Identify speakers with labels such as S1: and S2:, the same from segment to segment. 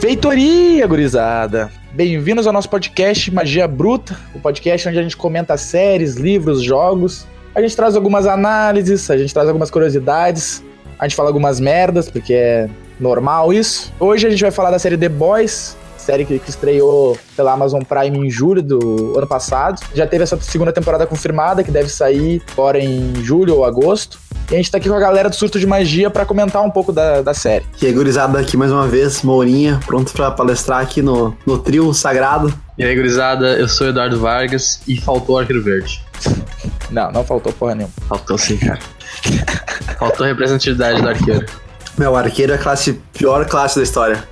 S1: Feitoria, gurizada! Bem-vindos ao nosso podcast Magia Bruta, o podcast onde a gente comenta séries, livros, jogos. A gente traz algumas análises, a gente traz algumas curiosidades, a gente fala algumas merdas, porque é normal isso. Hoje a gente vai falar da série The Boys, série que, que, estreou pela Amazon Prime em julho do ano passado. Já teve essa segunda temporada confirmada, que deve sair agora em julho ou agosto. E a gente tá aqui com a galera do Surto de Magia para comentar um pouco da, da série.
S2: E aí, gurizada, aqui mais uma vez, Mourinha, pronto para palestrar aqui no, no trio sagrado.
S3: E aí, gurizada, eu sou Eduardo Vargas e faltou Arqueiro Verde.
S1: Não, não faltou porra nenhuma.
S3: Faltou sim, cara. faltou representatividade do arqueiro.
S2: Meu, arqueiro é a classe, pior classe da história.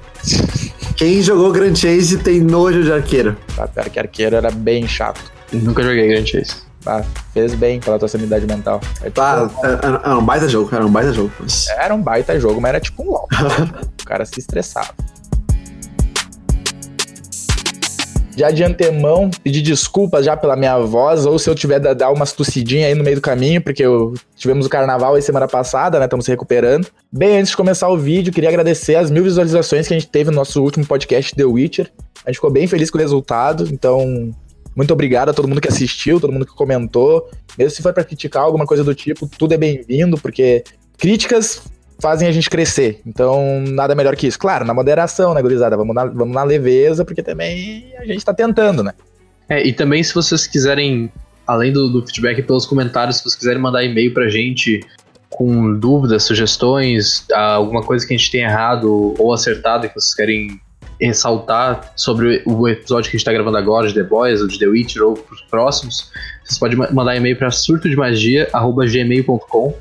S2: Quem jogou Grand Chase tem nojo de arqueiro.
S1: Tá, pior que arqueiro era bem chato.
S3: Nunca joguei Grand Chase.
S1: Ah, fez bem pela tua sanidade mental.
S2: É tipo, ah, era, era, um baita jogo, era um baita jogo. Mas...
S1: Era um baita jogo, mas era tipo um LOL. o cara se estressava. Já de antemão, pedir desculpas já pela minha voz, ou se eu tiver da dar umas tossidinhas aí no meio do caminho, porque eu, tivemos o carnaval aí semana passada, né? Estamos se recuperando. Bem, antes de começar o vídeo, queria agradecer as mil visualizações que a gente teve no nosso último podcast The Witcher. A gente ficou bem feliz com o resultado, então muito obrigado a todo mundo que assistiu, todo mundo que comentou. Mesmo se for para criticar alguma coisa do tipo, tudo é bem-vindo, porque críticas fazem a gente crescer. Então, nada melhor que isso. Claro, na moderação, né, gurizada? Vamos na, vamos na leveza, porque também a gente tá tentando, né?
S3: É, e também se vocês quiserem, além do, do feedback pelos comentários, se vocês quiserem mandar e-mail pra gente com dúvidas, sugestões, alguma coisa que a gente tenha errado ou acertado que vocês querem ressaltar sobre o episódio que a gente tá gravando agora, de The Boys, ou de The Witcher, ou pros próximos, vocês podem mandar e-mail para surtodemagia.gmail.com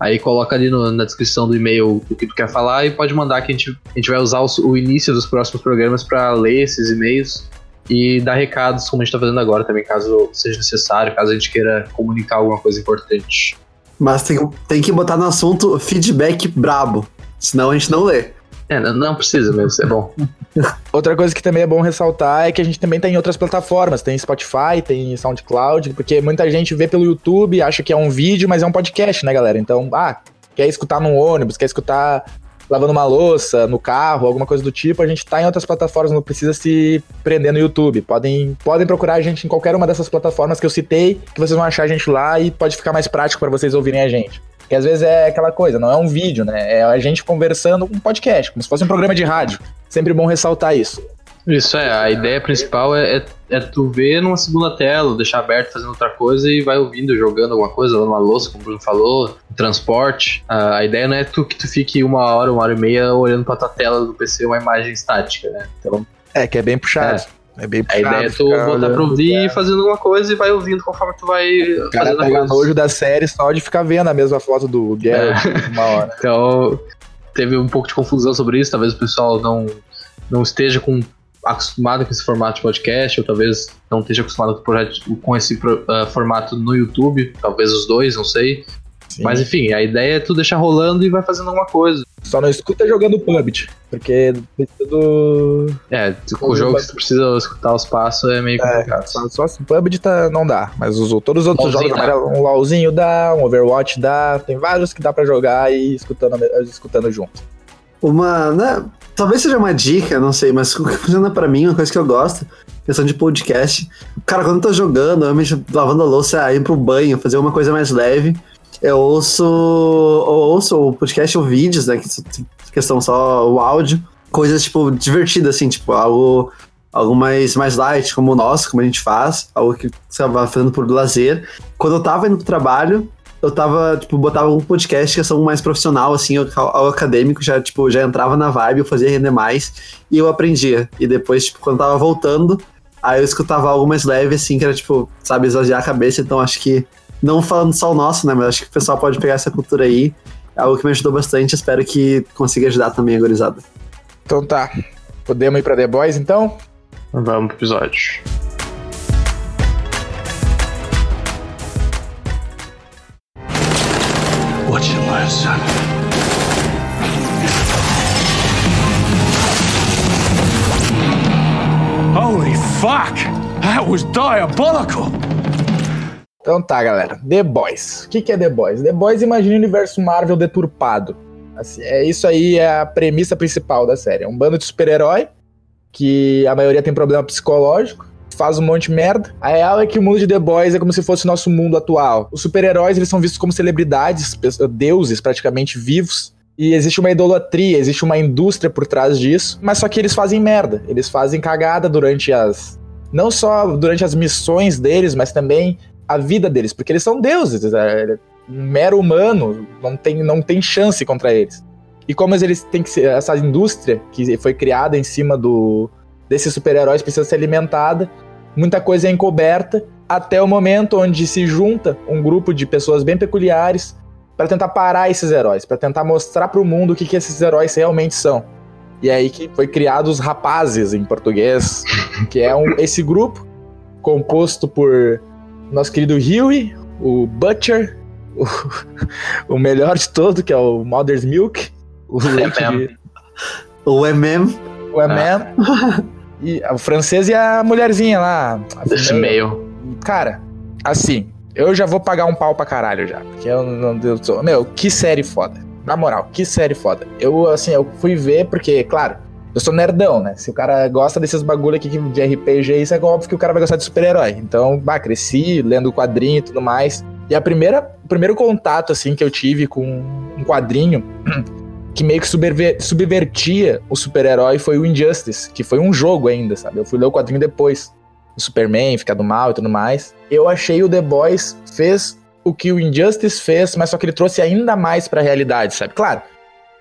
S3: Aí coloca ali no, na descrição do e-mail o que tu quer falar e pode mandar que a gente, a gente vai usar o, o início dos próximos programas para ler esses e-mails e dar recados, como a gente tá fazendo agora também, caso seja necessário, caso a gente queira comunicar alguma coisa importante.
S2: Mas tem, tem que botar no assunto feedback brabo, senão a gente não lê.
S3: É, não precisa mesmo, é bom.
S1: Outra coisa que também é bom ressaltar é que a gente também tem outras plataformas, tem Spotify, tem SoundCloud, porque muita gente vê pelo YouTube, acha que é um vídeo, mas é um podcast, né, galera? Então, ah, quer escutar no ônibus, quer escutar lavando uma louça, no carro, alguma coisa do tipo, a gente tá em outras plataformas, não precisa se prender no YouTube. Podem, podem procurar a gente em qualquer uma dessas plataformas que eu citei, que vocês vão achar a gente lá e pode ficar mais prático para vocês ouvirem a gente. Que às vezes é aquela coisa, não é um vídeo, né? É a gente conversando com um podcast, como se fosse um programa de rádio. Sempre bom ressaltar isso.
S3: Isso é, a ideia principal é, é, é, tu ver numa segunda tela, deixar aberto fazendo outra coisa e vai ouvindo, jogando alguma coisa, lavando uma louça, como o Bruno falou, transporte. A, a ideia não é tu que tu fique uma hora, uma hora e meia olhando pra tua tela do PC uma imagem estática, né?
S1: Então, é, que é bem puxado.
S3: É. É bem A ideia é tu botar pra ouvir, cara. fazendo alguma coisa e vai ouvindo conforme tu vai
S1: o cara fazendo pega nojo da série só de ficar vendo a mesma foto do Geralt é. uma hora.
S3: Então, teve um pouco de confusão sobre isso, talvez o pessoal não, não esteja com, acostumado com esse formato de podcast, ou talvez não esteja acostumado com, com esse uh, formato no YouTube, talvez os dois, não sei. Sim. Mas enfim, a ideia é tu deixar rolando e vai fazendo alguma coisa.
S1: Só não escuta jogando PUBG, porque precisa do.
S3: É, o jogo que tu precisa escutar os passos é meio é, complicado.
S1: Só, só se PUBG tá, não dá, mas os, todos os outros LOLzinho jogos, dá. um LOLzinho dá, um Overwatch dá, tem vários que dá pra jogar e escutando, escutando junto.
S2: Uma, né, talvez seja uma dica, não sei, mas funciona pra mim, uma coisa que eu gosto, questão de podcast. Cara, quando eu tô jogando, realmente lavando a louça, ir pro banho, fazer uma coisa mais leve, eu ouço, eu ouço o podcast ou vídeos, né? Que questão só o áudio. Coisas, tipo, divertidas, assim, tipo, algo, algo mais, mais light, como o nosso, como a gente faz, algo que você vai fazendo por lazer. Quando eu tava indo pro trabalho, eu tava, tipo, botava um podcast que são mais profissional, assim, ao acadêmico, já, tipo, já entrava na vibe, eu fazia render mais, e eu aprendia. E depois, tipo, quando tava voltando, aí eu escutava algo mais leve, assim, que era, tipo, sabe, esvaziar a cabeça, então acho que não falando só o nosso, né? Mas acho que o pessoal pode pegar essa cultura aí. É algo que me ajudou bastante. Espero que consiga ajudar também a gorizada.
S1: Então tá. Podemos ir pra The Boys, então?
S3: Vamos pro episódio. What you learn, son?
S1: Holy fuck! That was diabolical! Então tá, galera. The Boys. O que, que é The Boys? The Boys imagina o universo Marvel deturpado. Assim, é isso aí é a premissa principal da série. É um bando de super-herói que a maioria tem problema psicológico, faz um monte de merda. A real é que o mundo de The Boys é como se fosse o nosso mundo atual. Os super-heróis, eles são vistos como celebridades, deuses praticamente vivos. E existe uma idolatria, existe uma indústria por trás disso, mas só que eles fazem merda. Eles fazem cagada durante as. Não só durante as missões deles, mas também a vida deles, porque eles são deuses. É, um mero humano não tem, não tem chance contra eles. E como eles têm que ser, essa indústria que foi criada em cima do desses super-heróis precisa ser alimentada, muita coisa é encoberta até o momento onde se junta um grupo de pessoas bem peculiares para tentar parar esses heróis, para tentar mostrar para o mundo o que, que esses heróis realmente são. E é aí que foi criado os rapazes em português, que é um, esse grupo composto por nosso querido Huey, o Butcher, o, o melhor de todo, que é o Mother's Milk, o leite de...
S2: O MM.
S1: O MM. Ah. E o francês e a mulherzinha lá.
S3: Esse meio.
S1: Cara, assim, eu já vou pagar um pau pra caralho já. Porque eu não Deus Meu, que série foda. Na moral, que série foda. Eu, assim, eu fui ver porque, claro, eu sou nerdão, né? Se o cara gosta desses bagulho aqui de RPG, isso é óbvio que o cara vai gostar de super-herói. Então, bah, cresci lendo quadrinho e tudo mais. E a primeira, o primeiro contato, assim, que eu tive com um quadrinho que meio que subvertia o super-herói foi o Injustice, que foi um jogo ainda, sabe? Eu fui ler o quadrinho depois. O Superman, ficar do mal e tudo mais. Eu achei o The Boys fez o que o Injustice fez, mas só que ele trouxe ainda mais pra realidade, sabe? Claro,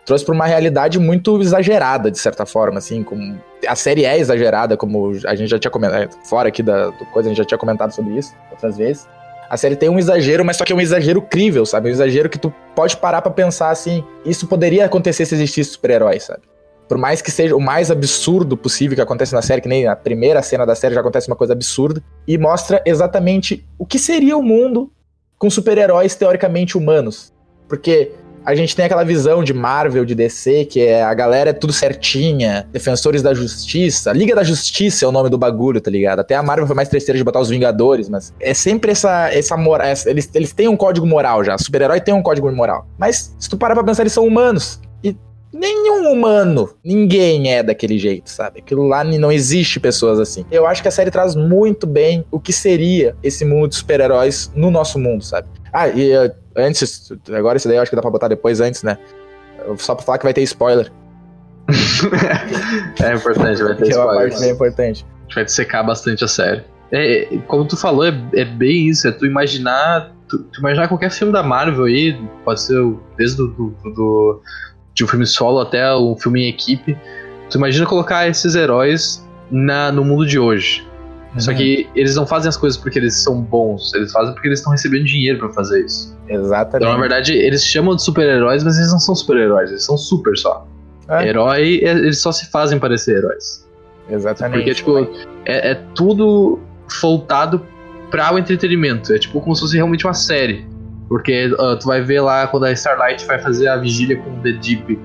S1: trouxe pra uma realidade muito exagerada, de certa forma, assim, como... A série é exagerada, como a gente já tinha comentado, fora aqui da coisa, a gente já tinha comentado sobre isso outras vezes. A série tem um exagero, mas só que é um exagero crível, sabe? Um exagero que tu pode parar para pensar assim, isso poderia acontecer se existisse super-herói, sabe? Por mais que seja o mais absurdo possível que acontece na série, que nem a primeira cena da série já acontece uma coisa absurda, e mostra exatamente o que seria o mundo com super-heróis teoricamente humanos. Porque a gente tem aquela visão de Marvel, de DC, que é a galera é tudo certinha, defensores da justiça. Liga da Justiça é o nome do bagulho, tá ligado? Até a Marvel foi mais terceira de botar os Vingadores, mas é sempre essa, essa moral. Eles, eles têm um código moral já. Super-herói tem um código moral. Mas se tu parar pra pensar, eles são humanos. Nenhum humano, ninguém é daquele jeito, sabe? Aquilo lá não existe pessoas assim. Eu acho que a série traz muito bem o que seria esse mundo de super-heróis no nosso mundo, sabe? Ah, e antes, agora isso daí eu acho que dá pra botar depois antes, né? Só pra falar que vai ter spoiler.
S3: é importante, vai ter
S1: que
S3: spoiler.
S1: É uma parte bem importante.
S3: A gente vai secar bastante a série. É, como tu falou, é, é, bem isso, é tu imaginar. Tu, tu, imaginar qualquer filme da Marvel aí, pode ser desde do, do, do, de um filme solo até um filme em equipe. Tu imagina colocar esses heróis na, no mundo de hoje. Uhum. Só que eles não fazem as coisas porque eles são bons, eles fazem porque eles estão recebendo dinheiro para fazer isso.
S1: Exatamente.
S3: Então, na verdade, eles chamam de super-heróis, mas eles não são super-heróis, eles são super só. É. Herói, é, eles só se fazem parecer heróis.
S1: Exatamente.
S3: Porque, tipo, é, é tudo voltado para o entretenimento. É tipo como se fosse realmente uma série. Porque uh, tu vai ver lá quando a Starlight vai fazer a vigília com o The Deep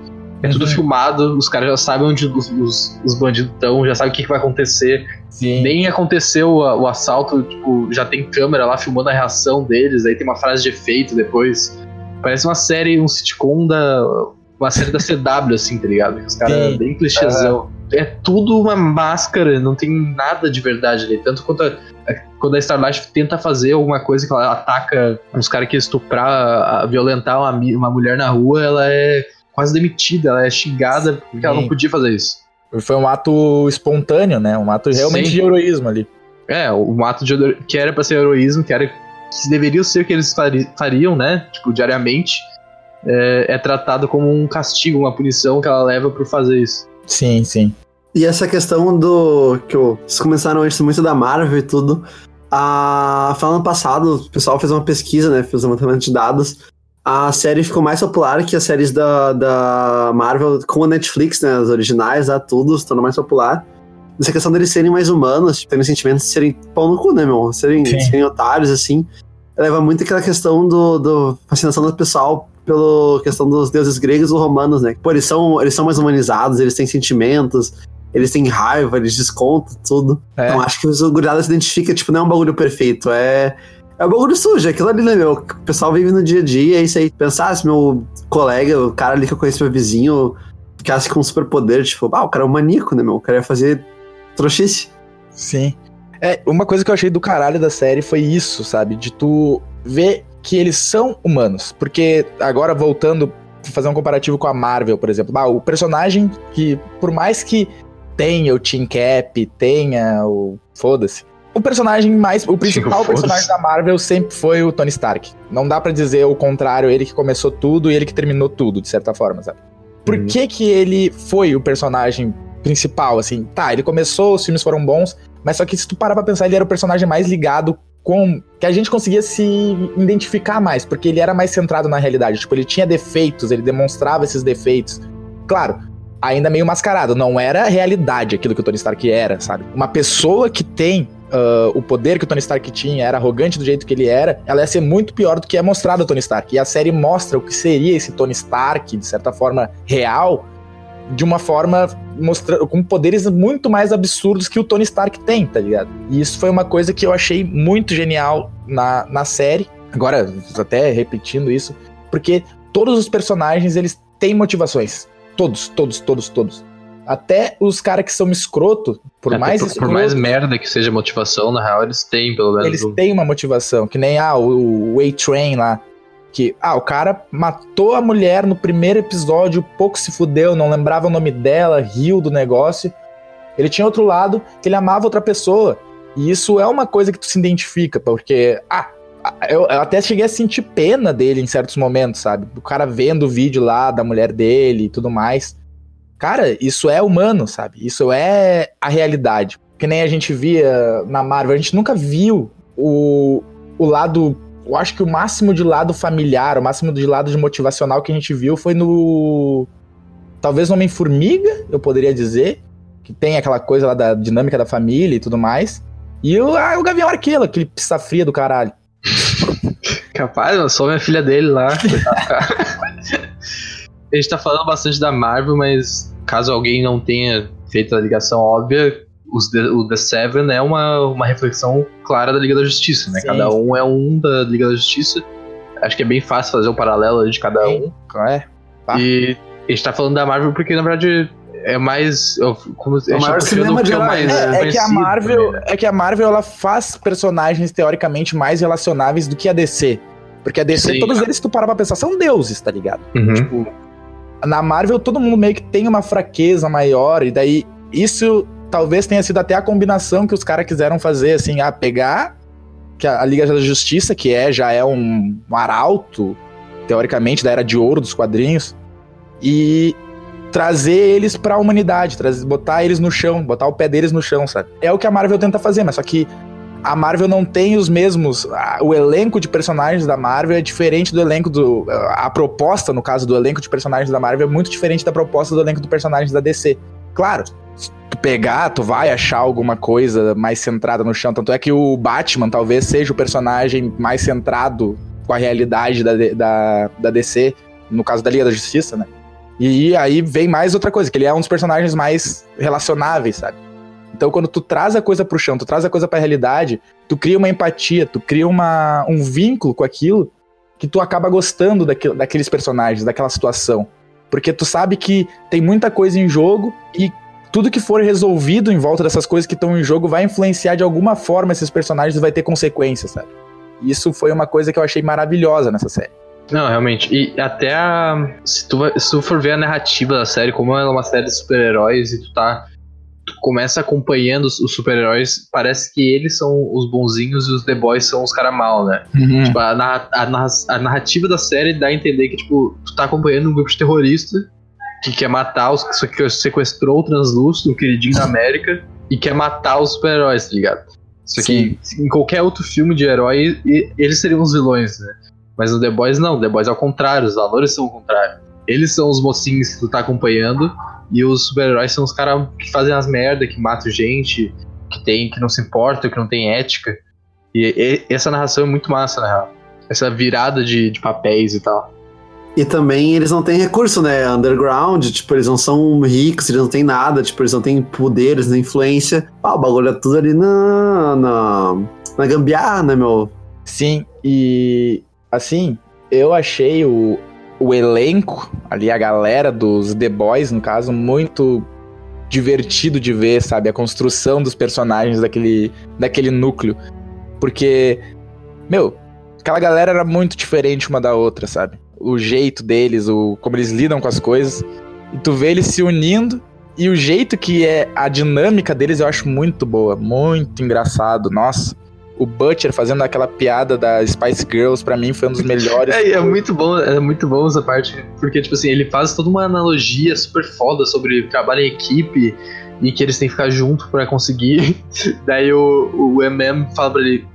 S3: é tudo uhum. filmado, os caras já sabem onde os, os, os bandidos estão, já sabem o que, que vai acontecer. Sim. Nem aconteceu o, o, assalto, tipo, já tem câmera lá filmando a reação deles, aí tem uma frase de efeito depois. Parece uma série, um sitcom da. Uma série da CW, assim, tá ligado? Os caras bem clichêzão. Uhum. É tudo uma máscara, não tem nada de verdade ali. Tanto quanto a, quando a Starlight tenta fazer alguma coisa que ela ataca uns caras que estuprar, violentar uma, uma mulher na rua, ela é quase demitida, ela é xingada porque Sim. ela não podia fazer isso.
S1: Foi um ato espontâneo, né? Um ato realmente Sim. de heroísmo ali.
S3: É, um ato de que era para ser heroísmo, que era que deveria ser o que eles fariam, né? Tipo, diariamente, é, é tratado como um castigo, uma punição que ela leva por fazer isso.
S1: Sim, sim.
S2: E essa questão do. que vocês começaram antes muito da Marvel e tudo. A, falando passado, o pessoal fez uma pesquisa, né? Fez um levantamento de dados a série ficou mais popular que as séries da, da Marvel com a Netflix, né? As originais, lá, tudo, se tornou mais popular. Essa questão deles serem mais humanos, terem sentimentos de serem pão no cu, né, meu? Serem, serem otários, assim. Leva muito aquela questão do, do fascinação do pessoal pela questão dos deuses gregos ou romanos, né? Pô, eles são, eles são mais humanizados, eles têm sentimentos, eles têm raiva, eles descontam tudo. É. Então acho que os guriadas se identifica, tipo, não é um bagulho perfeito, é É o bagulho sujo, é aquilo ali, né, meu? O pessoal vive no dia a dia, é isso aí. Pensar se meu colega, o cara ali que eu conheço, meu vizinho, ficasse com um superpoder, tipo, ah, o cara é um maníaco, né, meu? O cara ia fazer trouxice.
S1: Sim. É, uma coisa que eu achei do caralho da série foi isso, sabe? De tu ver que eles são humanos. Porque agora voltando, fazer um comparativo com a Marvel, por exemplo. Ah, o personagem que, por mais que tenha o Team Cap, tenha o. Foda-se. O personagem mais. O principal personagem da Marvel sempre foi o Tony Stark. Não dá pra dizer o contrário, ele que começou tudo e ele que terminou tudo, de certa forma, sabe? Por
S3: Uhum.
S1: que que ele foi o personagem principal, assim? Tá, ele começou, os filmes foram bons, mas só que se tu parar pra pensar, ele era o personagem mais ligado com. que a gente conseguia se identificar mais, porque ele era mais centrado na realidade. Tipo, ele tinha defeitos, ele demonstrava esses defeitos. Claro, ainda meio mascarado, não era realidade aquilo que o Tony Stark era, sabe? Uma pessoa que tem ah, o poder que o Tony Stark tinha, era arrogante do jeito que ele era, ela ia ser muito pior do que é mostrado o Tony Stark. E a série mostra o que seria esse Tony Stark, de certa forma, real, de uma forma mostrando com poderes muito mais absurdos que o Tony Stark tem, tá ligado? E isso foi uma coisa que eu achei muito genial na, na série. Agora, até repetindo isso, porque todos os personagens eles têm motivações. Todos, todos, todos, todos. Até os caras que são escroto, por mais
S3: por,
S1: escroto,
S3: por mais merda que seja motivação, na real, eles têm, pelo menos.
S1: eles
S3: um-
S1: têm uma motivação, que nem ah, o, o A-Train lá. Que, ah, o cara matou a mulher no primeiro episódio, pouco se fudeu, não lembrava o nome dela, riu do negócio. Ele tinha outro lado que ele amava outra pessoa. E isso é uma coisa que tu se identifica, porque, ah, eu, eu até cheguei a sentir pena dele em certos momentos, sabe? O cara vendo o vídeo lá da mulher dele e tudo mais. Cara, isso é humano, sabe? Isso é a realidade. Que nem a gente via na Marvel, a gente nunca viu o, o lado. Eu acho que o máximo de lado familiar, o máximo de lado de motivacional que a gente viu foi no. Talvez no Homem-Formiga, eu poderia dizer. Que tem aquela coisa lá da dinâmica da família e tudo mais. E o, ah, o Gavião Arqueiro, aquele pista fria do caralho.
S3: Capaz, mano, só minha filha dele lá. a gente tá falando bastante da Marvel, mas caso alguém não tenha feito a ligação óbvia, os The- o The Seven é uma, uma reflexão clara da Liga da Justiça, né?
S1: Sim.
S3: Cada um é um da Liga da Justiça. Acho que é bem fácil fazer o paralelo aí de cada um.
S1: É. Ah.
S3: E a gente tá falando da Marvel porque, na verdade, é mais. eu- Como, a gente
S2: maior cinema
S3: o que
S2: de
S3: é o mais
S2: né?
S1: É, é que a Marvel,
S3: também, né?
S1: é que a Marvel ela faz personagens teoricamente mais relacionáveis do que a DC. Porque a DC,
S3: Sim.
S1: todos eles, se tu parar pra pensar, são deuses, tá ligado?
S3: Uhum.
S1: Tipo, na Marvel todo mundo meio que tem uma fraqueza maior, e daí isso talvez tenha sido até a combinação que os caras quiseram fazer, assim, a pegar que a, a Liga da Justiça, que é já é um, um arauto, teoricamente, da era de ouro dos quadrinhos, e trazer eles pra humanidade, trazer, botar eles no chão, botar o pé deles no chão, sabe? É o que a Marvel tenta fazer, mas só que a Marvel não tem os mesmos. a- o elenco de personagens da Marvel é diferente do elenco do. A proposta, no caso do elenco de personagens da Marvel, é muito diferente da proposta do elenco de personagens da DC. Claro, se tu pegar, tu vai achar alguma coisa mais centrada no chão. Tanto é que o Batman talvez seja o personagem mais centrado com a realidade da, da, da DC, no caso da Liga da Justiça, né? E aí vem mais outra coisa, que ele é um dos personagens mais relacionáveis, sabe? Então, quando tu traz a coisa pro chão, tu traz a coisa pra realidade, tu cria uma empatia, tu cria uma, um vínculo com aquilo que tu acaba gostando daquilo, daqueles personagens, daquela situação. Porque tu sabe que tem muita coisa em jogo e tudo que for resolvido em volta dessas coisas que estão em jogo vai influenciar de alguma forma esses personagens e vai ter consequências, sabe? Isso foi uma coisa que eu achei maravilhosa nessa série.
S3: Não, realmente. E até a. Se tu, se tu for ver a narrativa da série, como ela é uma série de super-heróis e tu tá. Tu começa acompanhando os, os super-heróis, parece que eles são os bonzinhos e os The Boys são os caras mal, né? Tipo, a, a a narrativa da série dá a entender que, tipo, tu tá acompanhando um grupo de terrorista que quer matar os que sequestrou o Translúcido, o queridinho da América, e quer matar os super-heróis, tá ligado? Só que em qualquer outro filme de herói, eles seriam os vilões, né? Mas no The Boys não, The Boys é o contrário, os valores são o contrário. Eles são os mocinhos que tu tá acompanhando, e os super-heróis são os caras que fazem as merda, que matam gente, que tem, que não se importam, que não tem ética. E, e- essa narração é muito massa, na real. Essa virada de, de papéis e tal.
S2: E também eles não têm recurso, né? Underground, tipo, eles não são ricos, eles não têm nada, tipo, eles não têm poderes, nem influência. Ah, o bagulho é tudo ali na. na, na gambiarra, né, meu?
S1: Sim, e assim, eu achei o, o elenco, ali a galera dos The Boys, no caso, muito divertido de ver, sabe? A construção dos personagens daquele, daquele núcleo. Porque, meu, aquela galera era muito diferente uma da outra, sabe? O jeito deles, o como eles lidam com as coisas. E tu vê eles se unindo e o jeito que é a dinâmica deles eu acho muito boa, muito engraçado. Nossa, o Butcher fazendo aquela piada da Spice Girls, para mim foi um dos melhores.
S3: É, é muito bom, é muito bom essa parte, porque, tipo assim, ele faz toda uma analogia super foda sobre trabalho em equipe e que eles têm que ficar junto para conseguir. Daí o, o MM fala pra ele.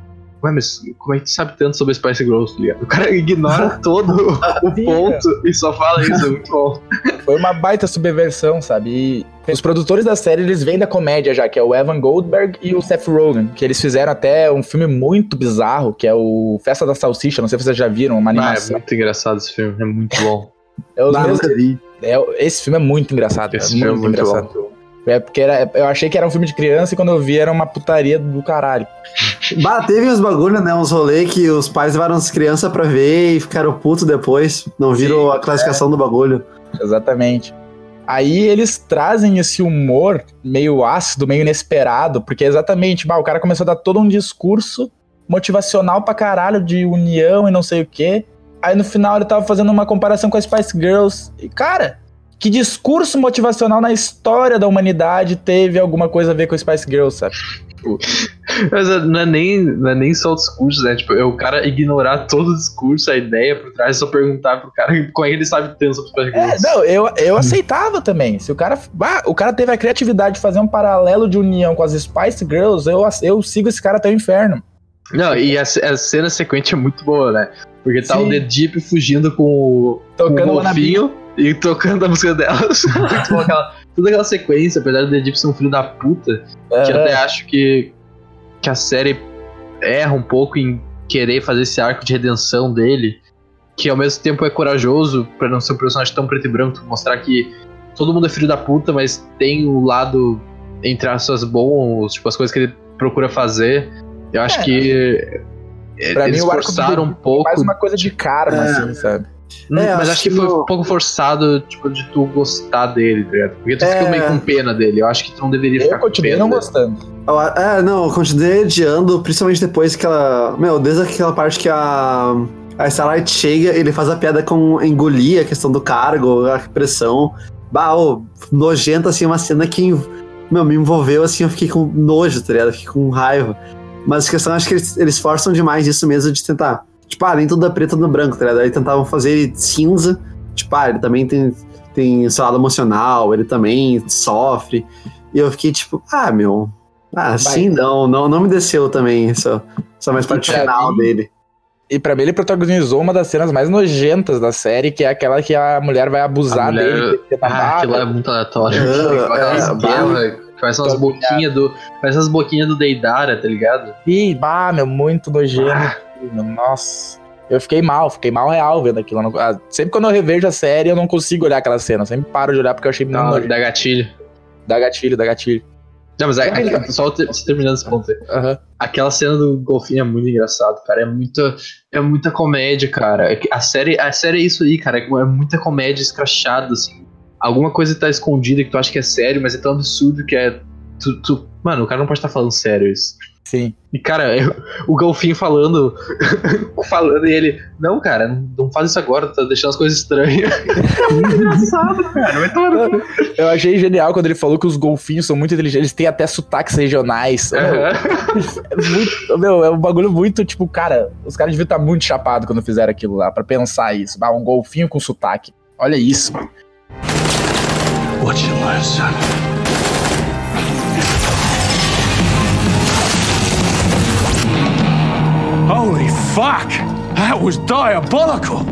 S3: Ué, mas como é que tu sabe tanto sobre Spice Girls, tá ligado? O cara ignora todo o ponto e só fala isso, é muito bom.
S1: Foi uma baita subversão, sabe? E os produtores da série, eles vêm da comédia já, que é o Evan Goldberg e o Seth Rogen, que eles fizeram até um filme muito bizarro, que é o Festa da Salsicha, não sei se vocês já viram, uma animação.
S3: Ah, é muito engraçado esse filme, é muito bom.
S1: É os
S2: Não,
S1: mesmos-
S2: nunca vi.
S1: é, esse filme é muito engraçado,
S3: Esse
S1: é
S3: filme é
S1: muito,
S3: muito
S1: engraçado. É porque era, eu achei que era um filme de criança e quando eu vi era uma putaria do caralho.
S2: Bah, teve uns bagulho, né? Uns rolê que os pais levaram as crianças pra ver e ficaram putos depois. Não viram
S1: Sim,
S2: a classificação do bagulho.
S1: Exatamente. Aí eles trazem esse humor meio ácido, meio inesperado, porque exatamente, bah, o cara começou a dar todo um discurso motivacional pra caralho de união e não sei o quê. Aí no final ele tava fazendo uma comparação com as Spice Girls. E, cara, que discurso motivacional na história da humanidade teve alguma coisa a ver com Spice Girls, sabe?
S3: Mas é, não é, nem, não é nem só o discurso, né? Tipo, é o cara ignorar todo o discurso, a ideia por trás, só perguntar pro cara como é que ele sabe tanto sobre Spice
S1: É,
S3: Girls.
S1: não, eu, eu aceitava também. Se o cara. Ah, o cara teve a criatividade de fazer um paralelo de união com as Spice Girls, eu, eu sigo esse cara até o inferno.
S3: Não, e a, a cena sequente é muito boa, né? Porque tá
S1: Sim.
S3: o The Deep fugindo com o,
S1: Tocando
S3: com o golfinho e tocando a música delas. muito bom aquela, toda aquela sequência, apesar do Deep ser um filho da puta, que
S1: Aham.
S3: até acho que, que a série erra um pouco em querer fazer esse arco de redenção dele, que ao mesmo tempo é corajoso pra não ser um personagem tão preto e branco, mostrar que todo mundo é filho da puta, mas tem o lado entre aspas bons, tipo as coisas que ele procura fazer. Eu acho
S1: É.
S3: que
S1: Pra
S3: eles
S1: mim, o arco
S3: forçaram um pouco,
S1: Mais uma coisa de karma,
S2: É.
S1: assim, sabe?
S2: É,
S3: mas
S2: acho
S3: acho que
S2: que
S3: foi
S2: no-
S3: um pouco forçado, tipo, de tu gostar dele, tá ligado? Porque tu
S2: É.
S3: fica meio com pena dele. Eu acho que tu não deveria ficar
S1: Eu
S3: com
S1: continuei
S3: pena
S1: não
S3: dele.
S1: gostando.
S2: Eu- É, não, eu continuei odiando, principalmente depois que ela. Meu, desde aquela parte que a. A Starlight chega, ele faz a piada com engolir a questão do cargo, a pressão. Bah, ô, nojenta, assim, uma cena que, meu, me envolveu, assim, eu fiquei com nojo, tá ligado? Eu fiquei com raiva. Mas a questão, acho que eles, eles forçam demais isso mesmo de tentar. Tipo, ah, nem tudo é preto no branco, tá ligado? Aí tentavam fazer ele cinza. Tipo, ah, ele também tem, tem seu lado emocional, ele também sofre. E eu fiquei tipo, ah, meu. Ah, sim, não, não, não me desceu também essa, essa mais parte final
S1: mim-
S2: dele.
S1: E pra mim, ele protagonizou uma das cenas mais nojentas da série, que é aquela que a mulher vai abusar
S3: A mulher-
S1: dele. tá
S3: Ah, aquilo é muito aleatório.
S2: É, é,
S3: guerras, Parece umas boquinhas do. Parece umas boquinhas do Deidara, tá ligado?
S1: Ih, bah, meu, muito nojento. meu, Nossa. Eu fiquei mal, fiquei mal real vendo aquilo. Não- ah, sempre quando eu revejo a série, eu não consigo olhar aquela cena. Eu sempre paro de olhar porque eu achei muito
S3: Não, da gatilho.
S1: Dá gatilho, dá gatilho.
S3: Não, mas é, é- só ter- terminando esse ponto aí.
S1: Aham.
S3: Aquela cena do golfinho é muito engraçado, cara. É muita, é muita comédia, cara. É A série, a série é isso aí, cara. É muita comédia escrachada, assim. Alguma coisa tá escondida que tu acha que é sério, mas é tão absurdo que é. Tu, tu- Mano, o cara não pode estar falando sério isso.
S1: Sim.
S3: E, cara, eu- o golfinho falando. falando e ele. Não, cara, não, faz isso agora, tá deixando as coisas estranhas. É muito engraçado, cara. Cu.
S1: Eu achei genial quando ele falou que os golfinhos são muito inteligentes. Eles têm até sotaques regionais. Meu,
S3: Aham.
S1: é muito- meu, é um bagulho muito, tipo, cara, os caras deviam estar muito chapados quando fizeram aquilo lá, pra pensar isso. Ah, um golfinho com sotaque. Olha isso, mano.
S4: What you learn, son? Holy fuck! That was diabolical!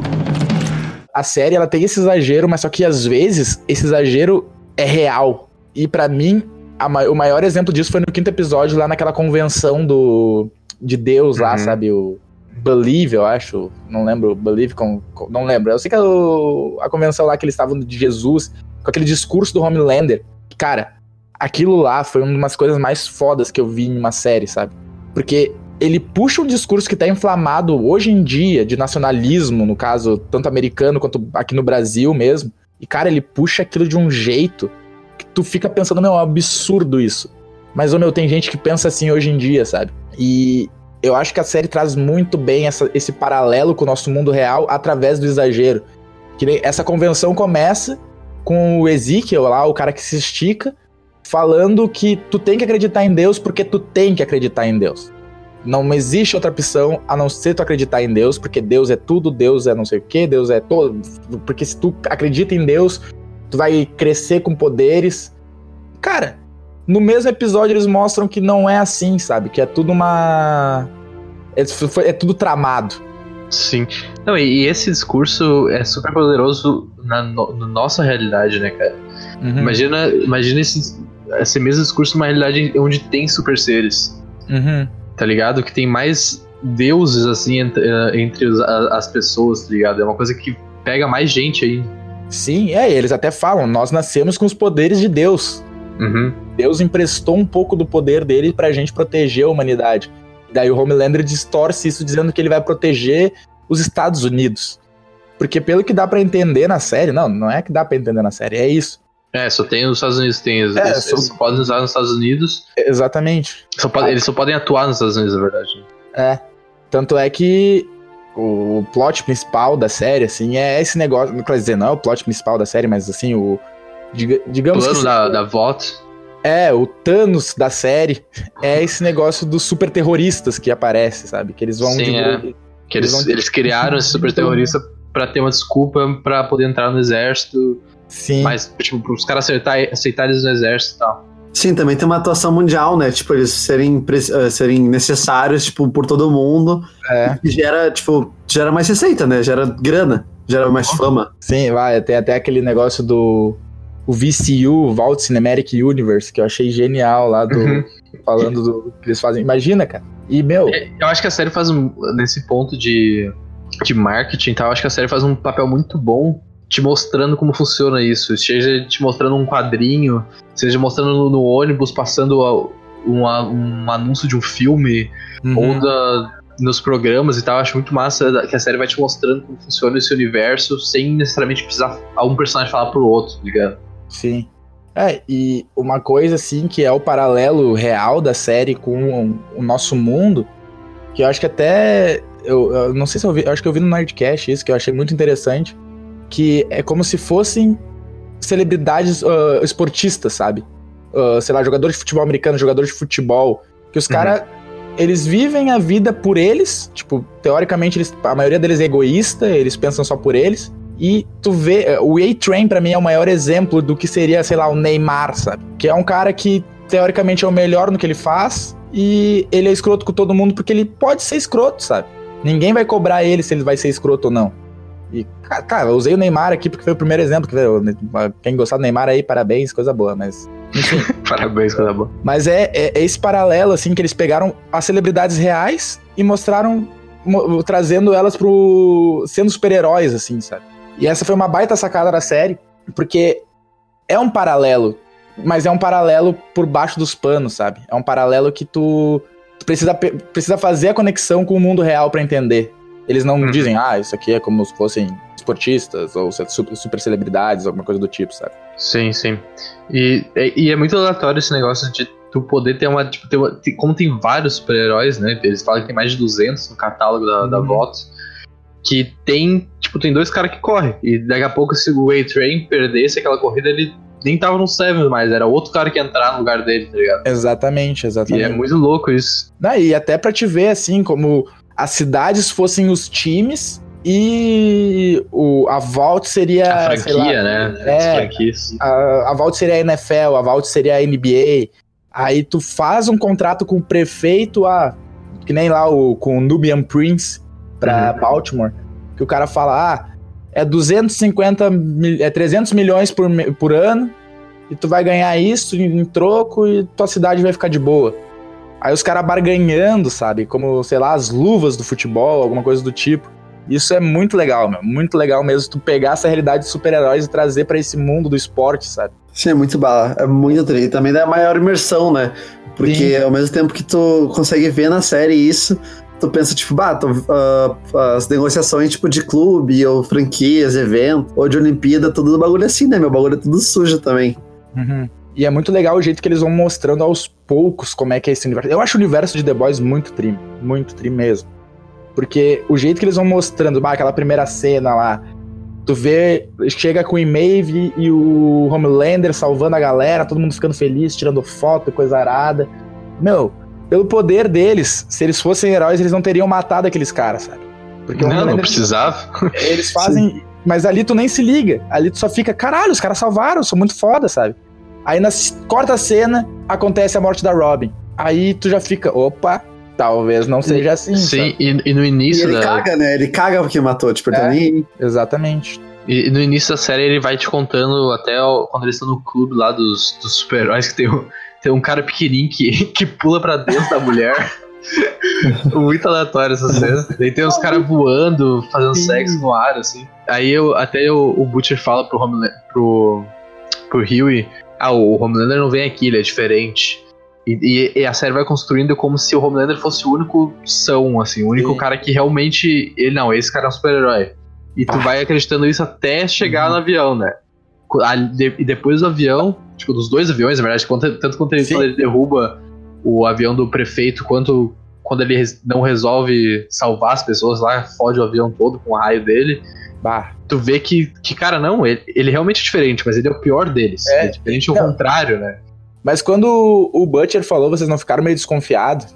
S1: A série, ela tem esse exagero, mas só que às vezes esse exagero é real. E pra mim, a o maior exemplo disso foi no quinto episódio, lá naquela convenção do de Deus lá,
S3: Uhum.
S1: sabe? O Believe, eu acho. Não lembro. Believe, com, com- não lembro. Eu sei que é o- a convenção lá que eles estavam de Jesus, com aquele discurso do Homelander. Cara, aquilo lá foi uma das coisas mais fodas que eu vi em uma série, sabe? Porque ele puxa um discurso que tá inflamado hoje em dia, de nacionalismo, no caso, tanto americano quanto aqui no Brasil mesmo. E, cara, ele puxa aquilo de um jeito que tu fica pensando, meu, é um absurdo isso. Mas, meu, tem gente que pensa assim hoje em dia, sabe? E eu acho que a série traz muito bem essa, esse paralelo com o nosso mundo real através do exagero. Que essa convenção começa com o Ezekiel lá, o cara que se estica, falando que tu tem que acreditar em Deus porque tu tem que acreditar em Deus. Não existe outra opção a não ser tu acreditar em Deus, porque Deus é tudo, Deus é não sei o que, Deus é todo. Porque se tu acredita em Deus, tu vai crescer com poderes. Cara, no mesmo episódio eles mostram que não é assim, sabe? Que é tudo uma. É, é tudo tramado.
S3: Sim. Não, e, esse discurso é super poderoso na, no, nossa realidade, né, cara? Uhum. Imagina, imagina esse, esse mesmo discurso numa realidade onde tem super seres.
S1: Uhum
S3: tá ligado? Que tem mais deuses, assim, entre, eh, entre os, as pessoas, tá ligado? É uma coisa que pega mais gente aí.
S1: Sim, é, eles até falam, nós nascemos com os poderes de Deus.
S3: Uhum.
S1: Deus emprestou um pouco do poder dele pra gente proteger a humanidade. Daí o Homelander distorce isso dizendo que ele vai proteger os Estados Unidos. Porque pelo que dá para entender na série, não, não é que dá para entender na série, é isso.
S3: É, só tem nos Estados Unidos, tem. É, eles, só... eles podem usar nos Estados Unidos.
S1: Exatamente.
S3: Só pode, eles só podem atuar nos Estados Unidos, na verdade.
S1: É. Tanto é que o plot principal da série, assim, é esse negócio. Não quer dizer, não é o plot principal da série, mas assim, o. Digamos
S3: Plano
S1: que.
S3: da, da VOT.
S1: É, o Thanos da série é esse negócio dos super terroristas que aparece, sabe? Que eles vão.
S3: Sim, de... é. Que eles, eles, eles criaram esse super terrorista pra ter uma desculpa pra poder entrar no exército
S1: Sim.
S3: Mas, tipo, os caras aceitarem aceitar eles no exército e tal.
S2: Sim, também tem uma atuação mundial, né? Tipo, eles serem, uh, serem necessários, tipo, por todo mundo.
S1: É.
S2: E gera, tipo, gera mais receita, né? Gera grana, gera mais fama.
S1: Sim, vai. Tem até aquele negócio do o VCU, Vault Cinematic Universe, que eu achei genial lá do. Uhum. Falando do que eles fazem. Imagina, cara. E, meu.
S3: É, eu acho que a série faz um. Nesse ponto de, de marketing e tal, eu acho que a série faz um papel muito bom te mostrando como funciona isso, seja te mostrando um quadrinho, seja mostrando no, no ônibus passando um, um, anúncio de um filme, uhum. ou da, nos programas e tal. Acho muito massa que a série vai te mostrando como funciona esse universo sem necessariamente precisar algum personagem falar pro outro, tá ligado?
S1: Sim. É, e uma coisa assim que é o paralelo real da série com o, o nosso mundo, que eu acho que até. Eu, eu, não sei se eu vi, eu acho que eu vi no Nerdcast isso, que eu achei muito interessante que é como se fossem celebridades uh, esportistas, sabe? Uh, sei lá, jogadores de futebol americano, jogadores de futebol. Que os uhum. caras, eles vivem a vida por eles. Tipo, teoricamente, eles, a maioria deles é egoísta, eles pensam só por eles. E tu vê, eh, o A-Train pra mim é o maior exemplo do que seria, sei lá, o Neymar, sabe? Que é um cara que teoricamente é o melhor no que ele faz e ele é escroto com todo mundo porque ele pode ser escroto, sabe? Ninguém vai cobrar ele se ele vai ser escroto ou não. E, cara, eu usei o Neymar aqui porque foi o primeiro exemplo. Quem gostar do Neymar aí, parabéns, coisa boa, mas. Enfim.
S3: parabéns, coisa boa.
S1: Mas é, é, é, esse paralelo, assim, que eles pegaram as celebridades reais e mostraram. Mo trazendo elas pro. sendo super-heróis, assim, sabe? E essa foi uma baita sacada da série, porque é um paralelo, mas é um paralelo por baixo dos panos, sabe? É um paralelo que tu, tu precisa, precisa fazer a conexão com o mundo real para entender. Eles não uhum. dizem, ah, isso aqui é como se fossem esportistas ou super, super celebridades, alguma coisa do tipo, sabe?
S3: Sim, sim. E, e é muito aleatório esse negócio de tu poder ter uma. Tipo, ter uma, como tem vários super-heróis, né? Eles falam que tem mais de 200 no catálogo da, uhum. da VOT. Que tem. Tipo, tem dois caras que correm. E daqui a pouco, se o A-Train perdesse aquela corrida, ele nem tava no Seven mais. Era outro cara que ia entrar no lugar dele, tá ligado?
S1: Exatamente, exatamente.
S3: E é muito louco isso.
S1: Daí, até pra te ver, assim, como as cidades fossem os times e o, a Vault seria.
S3: A franquia, lá, né?
S1: É, a, a Vault seria a NFL, a Vault seria a NBA. Aí tu faz um contrato com o prefeito, a, que nem lá o, com o Nubian Prince pra uhum. Baltimore, que o cara fala: ah, é 250, é 300 milhões por, por ano, e tu vai ganhar isso em troco e tua cidade vai ficar de boa. Aí os caras barganhando, sabe? Como, sei lá, as luvas do futebol, alguma coisa do tipo. Isso é muito legal, meu. Muito legal mesmo tu pegar essa realidade de super-heróis e trazer para esse mundo do esporte, sabe?
S2: Sim, é muito bala. É muito tri. E também dá maior imersão, né? Porque Sim. ao mesmo tempo que tu consegue ver na série isso, tu pensa, tipo, bah, tu, uh, as negociações, tipo, de clube, ou franquias, evento, ou de Olimpíada, tudo do bagulho assim, né? Meu bagulho é tudo sujo também.
S1: Uhum. E é muito legal o jeito que eles vão mostrando aos poucos como é que é esse universo. Eu acho o universo de The Boys muito trim, muito trim mesmo. Porque o jeito que eles vão mostrando, bah, aquela primeira cena lá, tu vê, chega com o Maeve e o Homelander salvando a galera, todo mundo ficando feliz, tirando foto, coisa arada. Meu, pelo poder deles, se eles fossem heróis, eles não teriam matado aqueles caras, sabe?
S3: Porque não, não precisava.
S1: Eles fazem. Sim. Mas ali tu nem se liga. Ali tu só fica, caralho, os caras salvaram, sou muito foda, sabe? Aí na quarta cena acontece a morte da Robin. Aí tu já fica, opa, talvez não seja assim.
S3: Sim, e, e, no início
S2: e ele
S3: da.
S2: caga, né? Ele caga porque matou, tipo, é,
S1: nem... Exatamente.
S3: E no início da série ele vai te contando até quando eles estão no clube lá dos, dos super-heróis que tem o tem um cara pequenininho que, que pula pra dentro da mulher. Muito aleatório essa cena. Daí tem uns caras voando, fazendo sexo no ar, assim. Aí eu, até eu, o Butcher fala pro, Homelander, pro, pro Huey: Ah, o Homelander não vem aqui, ele é diferente. E, e, e, a série vai construindo como se o Homelander fosse o único são, assim, o único Sim. cara que realmente. Ele não, esse cara é um super-herói. E tu ah. vai acreditando isso até chegar uhum. no avião, né? E depois do avião, tipo, dos dois aviões, na verdade, tanto quanto ele, quando ele derruba o avião do prefeito, quanto quando ele não resolve salvar as pessoas lá, fode o avião todo com o raio dele. Bah. Tu vê que, que cara, não, ele, ele realmente é diferente, mas ele é o pior deles. É, é diferente ao contrário, né?
S1: Mas quando o Butcher falou, vocês não ficaram meio desconfiados?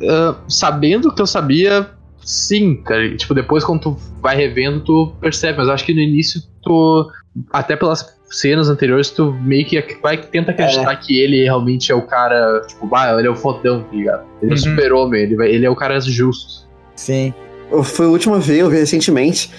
S3: Uh, sabendo que eu sabia, sim, cara. Tipo, depois quando tu vai revendo, tu percebe. Mas eu acho que no início tu. Até pelas cenas anteriores, tu meio que vai tenta acreditar é. que ele realmente é o cara. Tipo, ah, ele é o fodão, tá ligado? Ele uhum. é o super-homem, ele, ele é o cara justo.
S1: Sim.
S2: Foi o último ver, eu vi recentemente.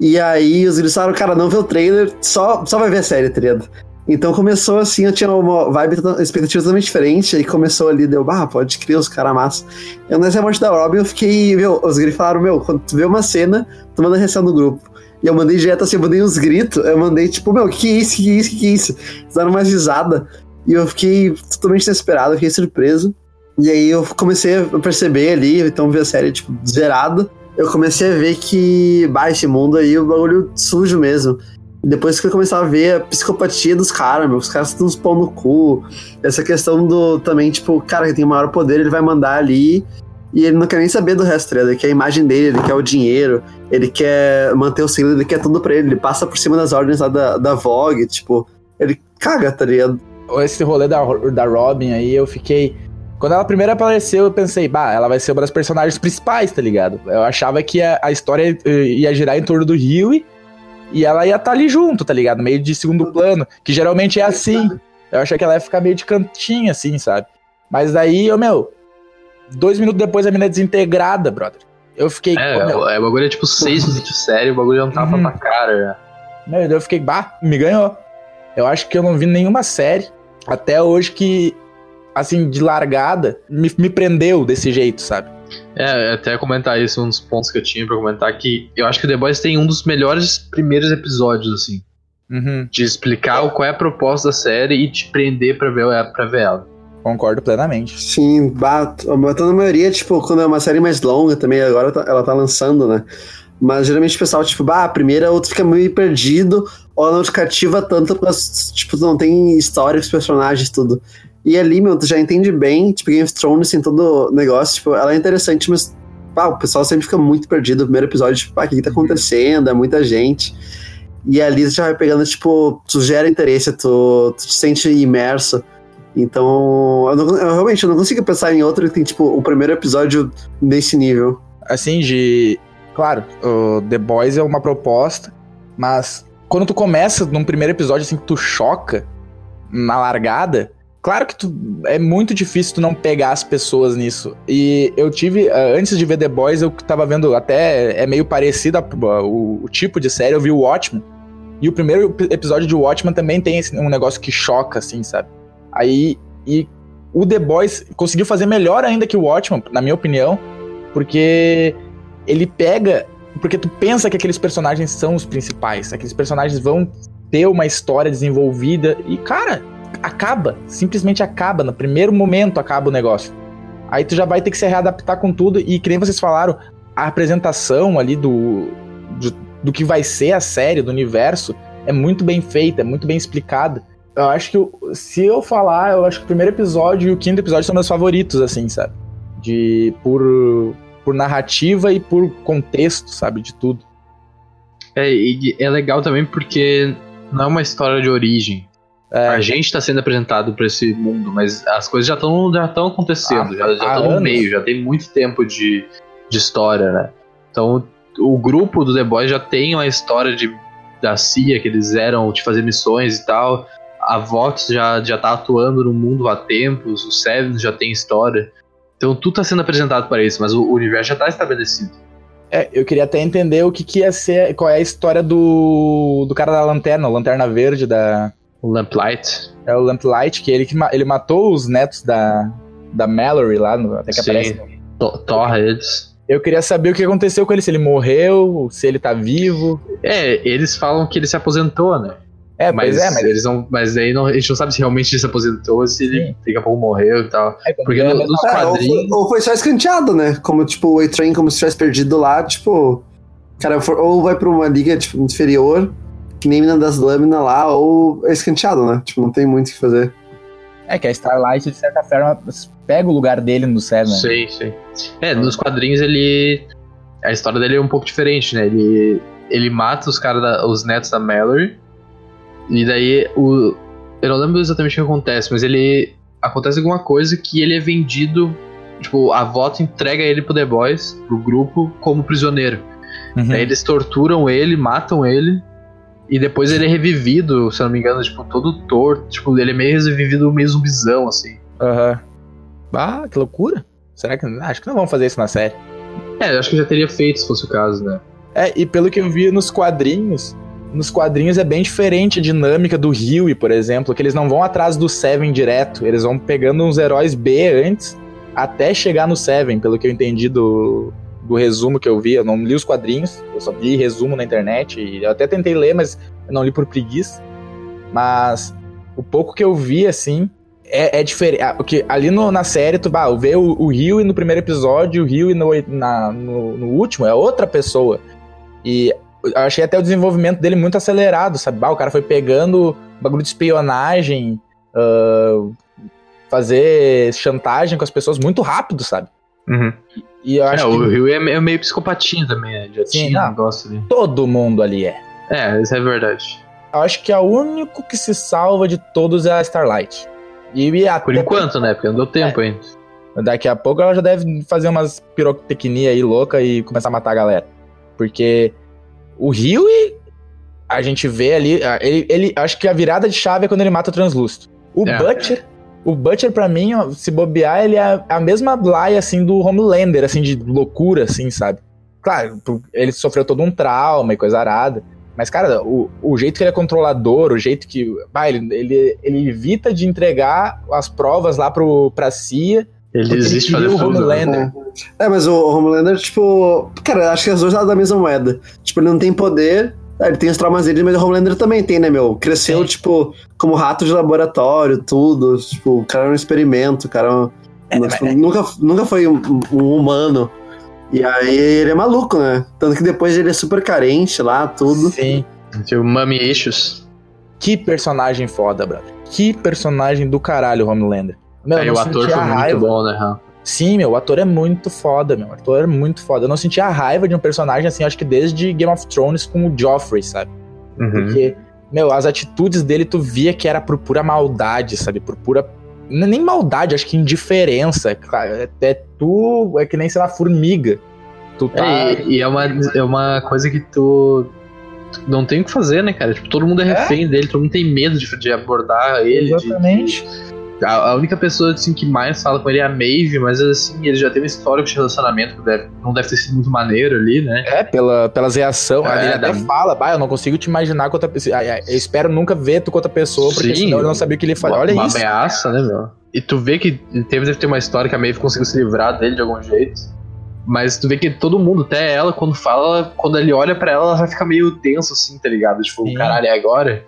S2: E aí os eles falaram, cara, não vê o trailer, só, só vai ver a série, tá ligado? Então começou assim, eu tinha uma vibe, expectativa totalmente diferente, aí começou ali, deu, bah, pode crer, os caras massa. Eu nessa morte da Robin, eu fiquei, meu, os gritos falaram, meu, quando tu vê uma cena, tu manda reação no grupo. E eu mandei direto assim, eu mandei uns gritos, eu mandei tipo, meu, que é isso, que é isso, que é isso? Eles deram uma risada. E eu fiquei totalmente desesperado, fiquei surpreso. E aí eu comecei a perceber ali, então vi a série, tipo, zerada. Eu comecei a ver que, bah, esse mundo aí, o bagulho sujo mesmo. Depois que eu começava a ver a psicopatia dos caras, meu, os caras estão uns pão no cu. Essa questão do também, tipo, cara que tem maior poder, ele vai mandar ali e ele não quer nem saber do resto, tá ele quer a imagem dele, ele quer o dinheiro, ele quer manter o segredo, ele quer tudo pra ele, ele passa por cima das ordens lá da, da Vogue, tipo, ele caga, tá ligado?
S1: Esse rolê da, da Robin aí, eu fiquei. Quando ela primeiro apareceu, eu pensei, bah, ela vai ser uma das personagens principais, tá ligado? Eu achava que a, a história ia girar em torno do Huey e ela ia estar tá ali junto, tá ligado? Meio de segundo plano, que geralmente é assim. Eu achei que ela ia ficar meio de cantinho, assim, sabe? Mas daí, eu, meu, Dois minutos depois a mina é desintegrada, brother. Eu fiquei.
S3: É, meu, é, o bagulho é tipo seis minutos de série, o bagulho é um tapa uhum. pra cara.
S1: Meu, eu fiquei, bah, me ganhou. Eu acho que eu não vi nenhuma série até hoje que, assim, de largada, me, me prendeu desse jeito, sabe?
S3: É, até comentar isso, um dos pontos que eu tinha pra comentar, que eu acho que The Boys tem um dos melhores primeiros episódios, assim. Uhum. De explicar qual é a proposta da série e te prender pra ver, pra ver ela.
S1: Concordo plenamente.
S2: Sim, bato. Matando a maioria, tipo, quando é uma série mais longa também, agora tá, ela tá lançando, né? Mas geralmente o pessoal, tipo, bah, a primeira outro fica meio perdido, ou ela não te cativa tanto, porque, tipo, não tem história com os personagens, tudo. E ali, meu, tu já entende bem, tipo, Game of Thrones tem todo o negócio, tipo, ela é interessante, mas pá, o pessoal sempre fica muito perdido no primeiro episódio, tipo, pá, o que, que tá acontecendo? É muita gente. E ali tu já vai pegando, tipo, tu gera interesse, tu, tu te sente imerso. Então, eu, não, eu, realmente eu não consigo pensar em outro que tem, tipo, o primeiro episódio nesse nível.
S1: Assim, de. Claro, o The Boys é uma proposta, mas quando tu começa num primeiro episódio assim que tu choca na largada, claro que tu, é muito difícil tu não pegar as pessoas nisso. E eu tive, eh, antes de ver The Boys, eu tava vendo até, é meio parecido a, o, o, tipo de série, eu vi o Watchmen. E o primeiro episódio de Watchmen também tem esse, um negócio que choca, assim, sabe? Aí, e o The Boys conseguiu fazer melhor ainda que o Watchmen, na minha opinião, porque ele pega. Porque tu pensa que aqueles personagens são os principais, aqueles personagens vão ter uma história desenvolvida e, cara, acaba, simplesmente acaba, no primeiro momento acaba o negócio. Aí tu já vai ter que se readaptar com tudo e, que nem vocês falaram, a apresentação ali do, do, do que vai ser a série, do universo, é muito bem feita, é muito bem explicada. Eu acho que, se eu falar, eu acho que o primeiro episódio e o quinto episódio são meus favoritos, assim, sabe? De, por, por narrativa e por contexto, sabe? De tudo.
S3: É, e é legal também porque não é uma história de origem.
S1: É,
S3: A gente tá sendo apresentado pra esse mundo, mas as coisas já estão já tão acontecendo,
S1: Há-
S3: já estão no meio, já tem muito tempo de, de história, né? Então o grupo do The Boys já tem uma história de, da CIA, que eles eram de fazer missões e tal. A Vox já, já tá atuando no mundo há tempos, o Seven já tem história. Então tudo tá sendo apresentado para isso, mas o universo já tá estabelecido.
S1: é, eu queria até entender o que, que ia ser, qual é a história do, do cara da lanterna, o Lanterna Verde da.
S3: O Lamplight.
S1: É o Lamplight, que ele, que ma- ele matou os netos da, da Mallory lá, no, até que
S3: Sim.
S1: aparece.
S3: To- Torra eles.
S1: Eu queria saber o que aconteceu com ele, se ele morreu, se ele tá vivo.
S3: É, eles falam que ele se aposentou, né?
S1: É,
S3: mas,
S1: pois é, mas.
S3: eles não, mas aí não, a gente não sabe se realmente ele se aposentou ou se ele
S1: Sim.
S3: daqui a pouco morreu e tal.
S1: É,
S3: Porque no-
S1: mesma-
S3: nos
S2: É, ou, foi,
S3: quadrinhos.
S2: ou foi só escanteado, né? Como, tipo, o A-Train, como se tivesse perdido lá, tipo. Cara, for- ou vai pra uma liga tipo, inferior, que nem mina das lâminas lá, ou é escanteado, né? Tipo, não tem muito o que fazer.
S1: É que a Starlight, de certa forma, pega o lugar dele no Seven.
S3: Sim, sim. É, nos quadrinhos ele. A história dele é um pouco diferente, né? Ele, ele mata os caras, da- os netos da Mallory. E daí o. Eu não lembro exatamente o que acontece, mas ele. Acontece alguma coisa que ele é vendido. Tipo, a voto entrega ele pro The Boys, pro grupo, como prisioneiro.
S1: Uhum.
S3: Daí eles torturam ele, matam ele. E depois ele é revivido, se eu não me engano, tipo, todo torto. Tipo, ele é meio revivido meio zumbizão, assim.
S1: Aham. Ah, que loucura. Será que. Acho que não vão fazer isso na série.
S3: É, acho que já teria feito se fosse o caso, né?
S1: É, e pelo que eu vi nos quadrinhos, nos quadrinhos é bem diferente a dinâmica do Huey, por exemplo, que eles não vão atrás do Seven direto, eles vão pegando uns heróis B antes, até chegar no Seven, pelo que eu entendi do, do resumo que eu vi. Eu não li os quadrinhos, eu só vi resumo na internet, e eu até tentei ler, mas eu não li por preguiça. Mas o pouco que eu vi, assim, é, é diferente. ah, Porque ali no- na série, tu bah, vê o, Rio no primeiro episódio, o Rio no, na- no, no último, é outra pessoa. E eu achei até o desenvolvimento dele muito acelerado, sabe? Bah, o cara foi pegando bagulho de espionagem, ah, fazer chantagem com as pessoas muito rápido, sabe? E eu acho
S3: é,
S1: que
S3: o Rio é é meio psicopatinho também, né? Já
S1: Sim,
S3: tinha um negócio ali.
S1: todo mundo ali é.
S3: É, isso é verdade.
S1: Eu acho que o único que se salva de todos é a Starlight. E, até
S3: Por enquanto, né? Porque não deu tempo
S1: É.
S3: ainda.
S1: Daqui a pouco ela já deve fazer umas pirotecnia aí louca e começar a matar a galera. Porque o Rio a gente vê ali, a- ele, ele acho que a virada de chave é quando ele mata o Translúcido. O
S3: É.
S1: Butcher, o Butcher pra mim, ó, se bobear, ele é a mesma Bly assim do Homelander, assim de loucura assim, sabe? Claro, ele sofreu todo um trauma e coisa arada. Mas, cara, o, o jeito que ele é controlador, o jeito que. Bah, ele, ele, ele evita de entregar as provas lá pro, pra CIA
S3: Ele existe
S1: ele o
S3: tudo. né?
S1: Homelander.
S2: É, mas o Homelander, tipo. Cara, acho que as duas lados da mesma moeda. Tipo, ele não tem poder. É, Ele tem os traumas dele, mas o Homelander também tem, né, meu? Cresceu,
S1: Sim.
S2: tipo, como rato de laboratório, tudo. Tipo, o cara era um experimento, o cara. um-
S1: É,
S2: tipo,
S1: mas-
S2: nunca, nunca foi um, um humano. E aí ele é maluco, né? Tanto que depois ele é super carente lá, tudo.
S1: Sim.
S3: Tinha o Mummy Issues.
S1: Que personagem foda, brother. Que personagem do caralho, Homelander. Meu, eu
S3: o
S1: não
S3: ator foi muito
S1: raiva.
S3: bom, né? Rafa?
S1: Sim, meu, o ator é muito foda, meu. O ator é muito foda. Eu não sentia raiva de um personagem assim, acho que desde Game of Thrones com o Joffrey, sabe?
S3: Uhum.
S1: Porque, meu, as atitudes dele tu via que era por pura maldade, sabe? Por pura. Nem maldade, acho que indiferença. Cara, Até tu é que nem, sei lá, formiga. Tu tá.
S3: É, e, é, uma, é uma coisa que tu, não tem o que fazer, né, cara? Tipo, todo mundo é
S1: É?
S3: refém dele, todo mundo tem medo de, de abordar ele. de-
S1: Exatamente.
S3: de- a, a única pessoa assim, que mais fala com ele é a Maeve, mas assim, ele já teve uma história de relacionamento que deve- não deve ter sido muito maneiro ali, né?
S1: É, pela, pelas reações.
S3: É,
S1: ele até
S3: da-
S1: fala, bah, eu não consigo te imaginar com outra pessoa. Eu espero nunca ver tu com outra pessoa, porque
S3: Sim.
S1: senão eu não sabia o que ele faria.
S3: uma,
S1: Olha
S3: uma
S1: isso.
S3: ameaça, né, meu? E tu vê que teve, deve ter uma história que a Maeve conseguiu se livrar dele de algum jeito. Mas tu vê que todo mundo, até ela, quando fala, quando ele olha pra ela, ela vai ficar meio tenso, assim, tá ligado? Tipo,
S1: Sim.
S3: caralho, é agora?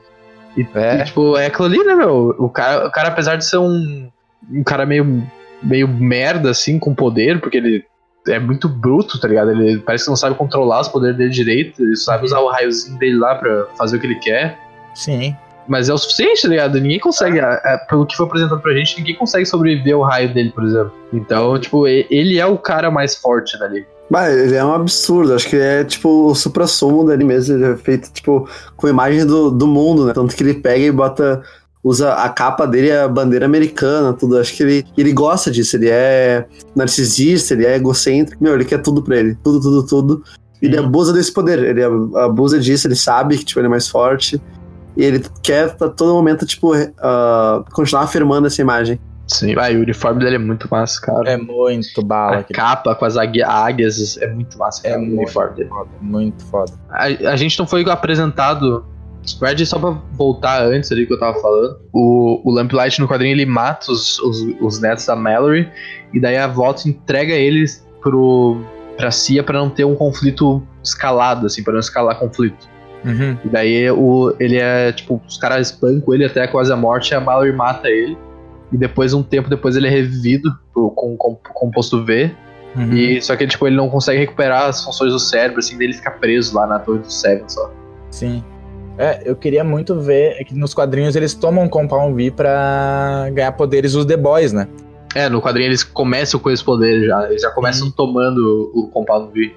S3: E,
S1: É.
S3: e, tipo, é aquilo ali, né, meu? O cara, o cara apesar de ser um, um cara meio, meio merda, assim, com poder, porque ele é muito bruto, tá ligado? Ele parece que não sabe controlar os poderes dele direito, ele sabe usar o raiozinho dele lá pra fazer o que ele quer.
S1: Sim.
S3: Mas é o suficiente, tá ligado? Ninguém consegue, é, é, pelo que foi apresentado pra gente, ninguém consegue sobreviver ao raio dele, por exemplo. Então, tipo, e- ele é o cara mais forte dali.
S2: Ele é um absurdo, acho que é tipo o supra-sumo dele mesmo, ele é feito tipo com imagem do, do mundo, né? Tanto que ele pega e bota, usa a capa dele, a bandeira americana, tudo. Acho que ele, ele gosta disso, ele é narcisista, ele é egocêntrico, meu, ele quer tudo pra ele, tudo, tudo, tudo. E ele
S1: Sim.
S2: abusa desse poder, ele abusa disso, ele sabe que tipo, ele é mais forte. E ele quer a todo momento, tipo, ah, continuar afirmando essa imagem.
S3: Sim, vai, o uniforme dele é muito massa, cara.
S1: É muito bala.
S3: a
S1: aquele-
S3: capa com as águi- águias é muito massa,
S1: É
S3: cara, o
S1: muito
S3: uniforme dele.
S1: foda, muito foda.
S3: A, a gente não foi apresentado. Red, só pra voltar antes ali que eu tava falando. O, o Lamplight no quadrinho ele mata os, os, os netos da Mallory. E daí a Volta entrega eles pro, pra Cia pra não ter um conflito escalado, assim, pra não escalar conflito.
S1: Uhum.
S3: E daí o, ele é, tipo, os caras espancam ele até quase a morte e a Mallory mata ele. E depois, um tempo depois, ele é revivido pro- com, com composto V.
S1: Uhum.
S3: E, só que tipo, ele não consegue recuperar as funções do cérebro, assim, dele fica preso lá na torre do Seven só.
S1: Sim. É, eu queria muito ver é que nos quadrinhos eles tomam Compound V pra ganhar poderes dos The Boys, né?
S3: É, no quadrinho eles começam com esse poder já. Eles já começam tomando o Compound V.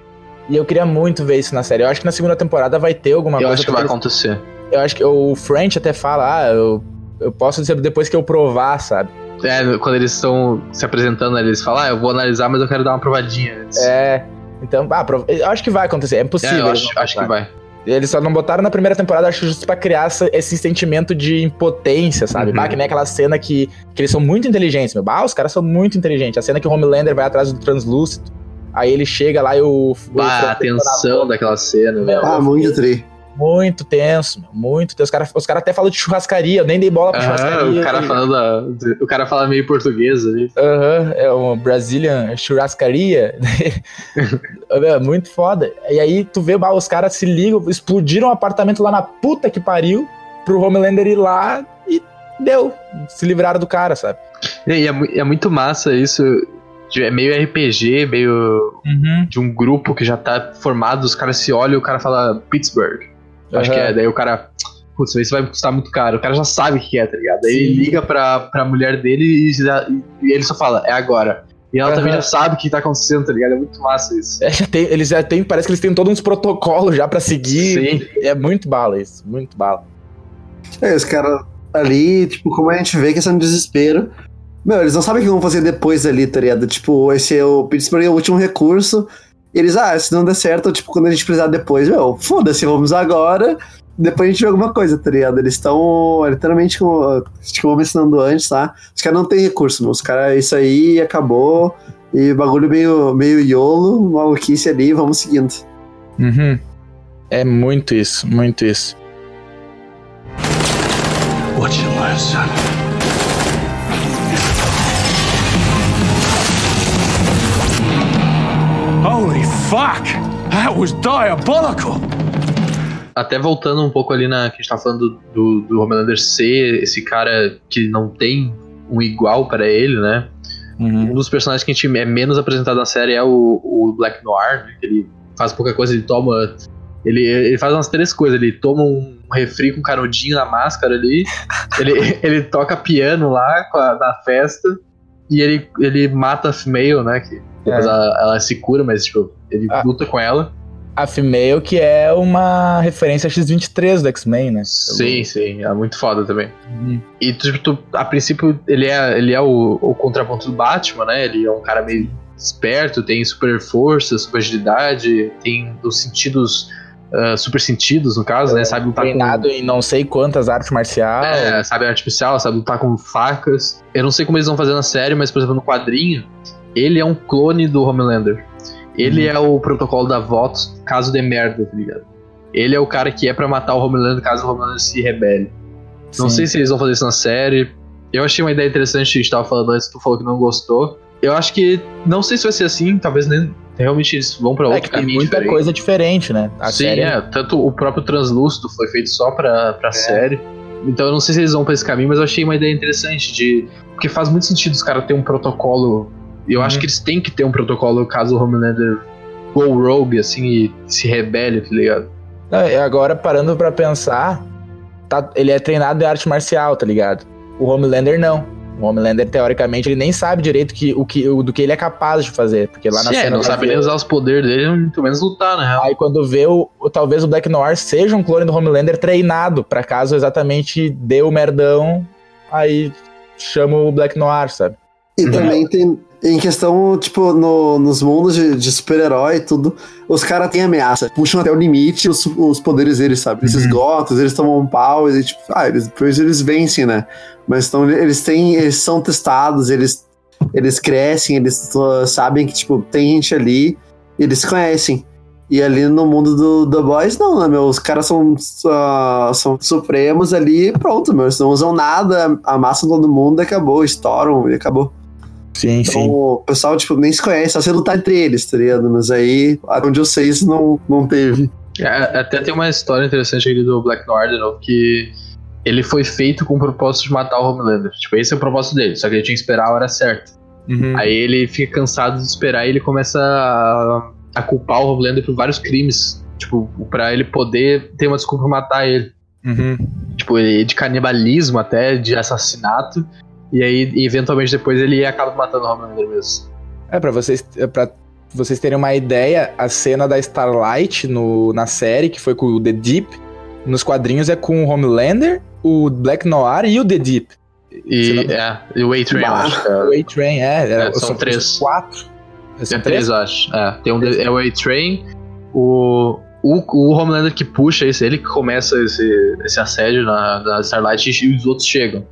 S1: E eu queria muito ver isso na série. Eu acho que na segunda temporada vai ter alguma
S3: Eu
S1: coisa.
S3: acho que vai
S1: porque
S3: acontecer.
S1: Eu acho que o French até fala, ah, eu, eu posso dizer depois que eu provar, sabe?
S3: É, quando eles estão se apresentando, ali, eles falam, ah, eu vou analisar, mas eu quero dar uma provadinha antes.
S1: É. Então, ah, prov- eu acho que vai acontecer. É
S3: É,
S1: impossível.
S3: eu
S1: eles
S3: acho, acho que vai.
S1: Eles só não botaram na primeira temporada, acho que justo pra criar essa- esse sentimento de impotência, sabe?
S3: Uhum.
S1: Bah, que nem aquela cena que, que eles são muito inteligentes, meu. Bah, os caras são muito inteligentes. A cena que o Homelander vai atrás do Translúcido, aí ele chega lá e o. o
S3: Bah, a
S1: Frank
S3: tensão daquela cena, velho.
S2: Ah, muito tri.
S1: Muito tenso, muito tenso. Os caras os cara até falam de churrascaria, eu nem dei bola pra
S3: Aham,
S1: churrascaria.
S3: o cara da- o cara fala meio português ali.
S1: Aham, é uma Brazilian churrascaria. É muito foda. E aí tu vê, bah, os caras se ligam, explodiram o apartamento lá na puta que pariu, pro Homelander ir lá e deu. Se livraram do cara, sabe?
S3: E é, é muito massa isso. É meio RPG, meio de um grupo que já tá formado, os caras se olham e o cara fala Pittsburgh. Acho que é, daí o cara. Putz, isso vai custar muito caro. O cara já sabe o que é, tá ligado? Aí ele liga pra, pra mulher dele e, já- e ele só fala, é agora. E ela
S1: Aham.
S3: também já sabe o que tá acontecendo, tá ligado? É muito massa isso.
S1: É, já tem, eles já tem, parece que eles têm todos uns protocolos já pra seguir.
S3: Sim.
S1: É muito bala isso, muito bala.
S2: É, os caras ali, tipo, como a gente vê que são no desespero. Meu, eles não sabem o que vão fazer depois ali, tá ligado? Tipo, esse é o Pittsburgh é o último recurso. Eles, ah, se não der certo, tipo, quando a gente precisar depois, meu, foda-se, vamos agora. Depois a gente vê alguma coisa, tá ligado? Eles estão literalmente, como, como mencionando antes, tá? Os caras não têm recurso, meu. Os caras, isso aí acabou. E bagulho meio, meio iolo, maluquice ali, vamos seguindo.
S1: Uhum. É muito isso, muito isso.
S4: What you learn, son? Fuck! That was diabolical!
S3: Até voltando um pouco ali na que a gente tá falando do, do Homelander ser esse cara que não tem um igual para ele, né?
S1: Uhum.
S3: Um dos personagens que a gente é menos apresentado na série é o, o Black Noir, né? que ele faz pouca coisa, ele toma. Ele, ele faz umas três coisas, ele toma um refri com canudinho na máscara ali, ele, ele toca piano lá a- na festa, e ele, ele mata a female, né? Que depois
S1: É.
S3: ela, ela se cura, mas tipo, ele
S1: Ah.
S3: luta com ela.
S1: A Female, que é uma referência a X-23 do X-Men, né?
S3: Sim, sim, é muito foda também.
S1: Uhum.
S3: E tu, tipo, tu- a princípio ele é, ele é o, o contraponto do Batman, né? Ele é um cara meio esperto, tem super força, super agilidade, tem os sentidos, ah, super sentidos no caso, né? Sabe lutar com.
S1: Treinado em não sei quantas artes marciais.
S3: É, sabe arte artificial, sabe lutar com facas. Eu não sei como eles vão fazer na série, mas, por exemplo, no quadrinho, ele é um clone do Homelander. Ele é o protocolo da votos caso dê merda, tá ligado? Ele é o cara que é pra matar o Homelander caso o Homelander se rebele. Não
S1: Sim.
S3: sei se eles vão fazer isso na série. Eu achei uma ideia interessante, a gente tava falando antes, tu falou que não gostou. eu acho que. Não sei se vai ser assim, talvez nem. Realmente eles vão pra
S1: É
S3: outro
S1: que tem muita
S3: diferente.
S1: coisa diferente, né? A
S3: Sim,
S1: série
S3: é. Tanto o próprio Translúcido foi feito só pra, pra série. Então eu não sei se eles vão pra esse caminho, mas eu achei uma ideia interessante de. Porque faz muito sentido os caras terem um protocolo. E eu
S1: Uhum.
S3: acho que eles têm que ter um protocolo caso o Homelander go rogue, assim, e se rebele, tá ligado?
S1: Não, e agora, parando pra pensar, tá- ele é treinado em arte marcial, tá ligado? O Homelander não. O Homelander, teoricamente, ele nem sabe direito que, o que, o, do que ele é capaz de fazer. Porque lá na
S3: Sim, é,
S1: cena.
S3: não
S1: vai
S3: sabe
S1: ver-
S3: nem usar os poderes dele, muito menos lutar, na real.
S1: Aí quando vê o, o- talvez o Black Noir seja um clone do Homelander treinado, pra caso exatamente dê o merdão, aí chama o Black Noir, sabe?
S2: E também tem. Em questão, tipo, no- nos mundos de, de super-herói e tudo, os caras têm ameaça. Puxam até o limite os, os poderes deles, sabe? Eles
S1: Uhum.
S2: esgotam, eles tomam um pau, e tipo, ah, eles, depois eles vencem, né? Mas então eles têm. Eles são testados, eles, eles crescem, eles uh, sabem que, tipo, tem gente ali, eles conhecem. E ali no mundo do The Boys, não, né, meu? Os caras são, uh, são supremos ali e pronto, meu. Eles não usam nada, amassam todo mundo e acabou, estouram e acabou.
S1: Sim,
S2: Então, o pessoal, tipo, nem se conhece, só se lutar entre eles, tá ligado? Mas aí, onde eu sei, isso não, não teve.
S3: É, Até tem uma história interessante ali do Black Noir, de novo, que ele foi feito com o propósito de matar o Homelander. Tipo, esse é o propósito dele, só que ele tinha que esperar a hora certa.
S1: Uhum.
S3: Aí ele fica cansado de esperar e ele começa a, a culpar o Homelander por vários crimes. Tipo, pra ele poder ter uma desculpa pra matar ele.
S1: Uhum.
S3: Tipo, ele- de canibalismo até, de assassinato. E aí, eventualmente, depois ele acaba matando o Homelander mesmo.
S1: É, pra vocês, é pra vocês terem uma ideia, a cena da Starlight no, na série, que foi com o The Deep, nos quadrinhos é com o Homelander, o Black Noir e o The Deep.
S3: E, é, e o A-Train, acho. é-
S1: O A-Train, é, era-
S3: É, são três.
S1: quatro. São
S3: É três, eu acho. É, tem um é o A-Train, o, o, o Homelander que puxa esse, ele que começa esse, esse assédio na, na Starlight e os outros chegam.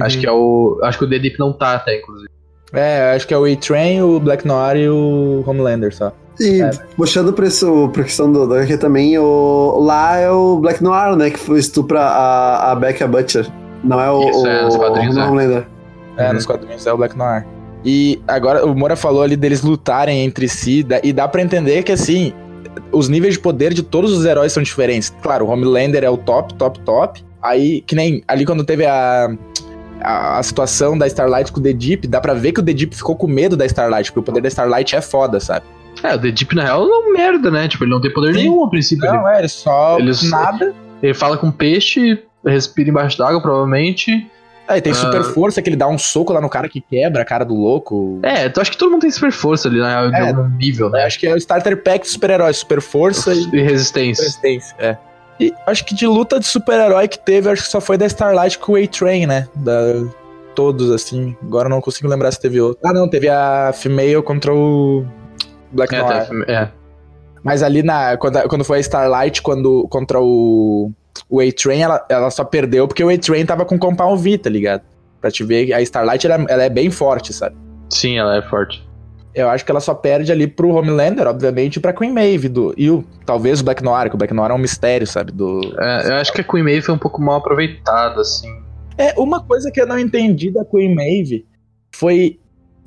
S3: Acho que é o. Acho que o The Deep não tá até, inclusive.
S1: É, acho que é o A-Train, o Black Noir e o Homelander só.
S2: E
S1: É.
S2: puxando pra, isso, pra questão do, do HQ também, o, lá é o Black Noir, né? Que foi estupra a, a Becca Butcher. Não é o,
S3: Isso, é, nos quadrinhos,
S2: o
S3: é.
S2: Homelander.
S1: É,
S3: Uhum.
S1: nos quadrinhos é o Black Noir. E agora o Moura falou ali deles lutarem entre si, e dá pra entender que assim, os níveis de poder de todos os heróis são diferentes. Claro, o Homelander é o top, top, top. Aí, que nem ali quando teve a, a, a situação da Starlight com o The Deep, dá pra ver que o The Deep ficou com medo da Starlight, porque o poder da Starlight é foda, sabe?
S3: É, o The Deep, na real, é um merda, né? Tipo, ele não tem poder
S1: Sim.
S3: nenhum a princípio. Ele,
S1: Não, é, ele só
S3: Eles-
S1: nada.
S3: ele fala com peixe, respira embaixo d'água, provavelmente.
S1: Aí tem
S3: Ah.
S1: super força que ele dá um soco lá no cara que quebra a cara do louco.
S3: É, tu acho que todo mundo tem super força ali, na real, de
S1: É.
S3: algum nível,
S1: Eu
S3: né?
S1: acho que é o starter pack de super-heróis, super força e
S3: E resistência.
S1: resistência. É. E acho que de luta de super-herói que teve, acho que só foi da Starlight com o A-Train, né? Da... Todos, assim. Agora eu não consigo lembrar se teve outro. Ah, não, teve a Female contra o Black
S3: É,
S1: Noir.
S3: tá, é.
S1: Mas ali na. Quando, quando foi a Starlight quando, contra o. O A-Train, ela, ela só perdeu porque o A-Train tava com Compound V, tá ligado? Pra te ver, a Starlight ela, ela é bem forte, sabe?
S3: Sim, ela é forte.
S1: Eu acho que ela só perde ali pro Homelander, obviamente, e pra Queen Maeve. Do, e o, talvez o Black Noir, que o Black Noir é um mistério, sabe? Do,
S3: É, eu acho que a Queen Maeve foi um pouco mal aproveitada, assim.
S1: É, uma coisa que eu não entendi da Queen Maeve foi.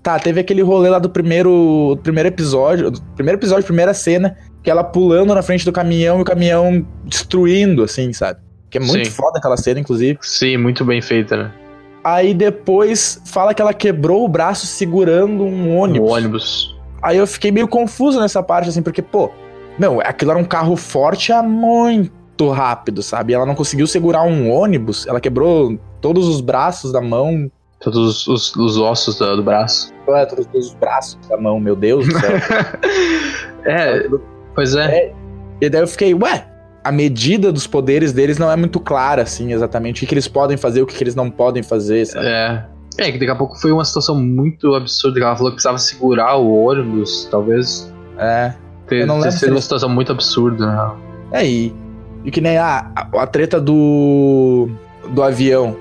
S1: Tá, teve aquele rolê lá do primeiro, do primeiro episódio, do primeiro episódio, primeira cena, que ela pulando na frente do caminhão e o caminhão destruindo, assim, sabe? Que é muito
S3: Sim.
S1: foda aquela cena, inclusive.
S3: Sim, muito bem feita, né?
S1: Aí depois fala que ela quebrou o braço segurando um ônibus.
S3: O ônibus.
S1: Aí eu fiquei meio confuso nessa parte, assim, porque, pô, meu, aquilo era um carro forte há muito rápido, sabe? Ela não conseguiu segurar um ônibus, ela quebrou todos os braços da mão,
S3: Todos os, os- os ossos do, do braço.
S1: É, todos os braços da mão, meu Deus do céu.
S3: é, pois é.
S1: e daí eu fiquei, ué, a medida dos poderes deles não é muito clara, assim, exatamente. O que, que eles podem fazer, o que, que eles não podem fazer, sabe?
S3: É. É, que daqui a pouco foi uma situação muito absurda, que ela falou que precisava segurar o ônibus, talvez.
S1: É.
S3: Ter,
S1: Eu não
S3: ter sido uma situação muito absurda, né?
S1: É, e, e que nem a, a, a treta do, do avião.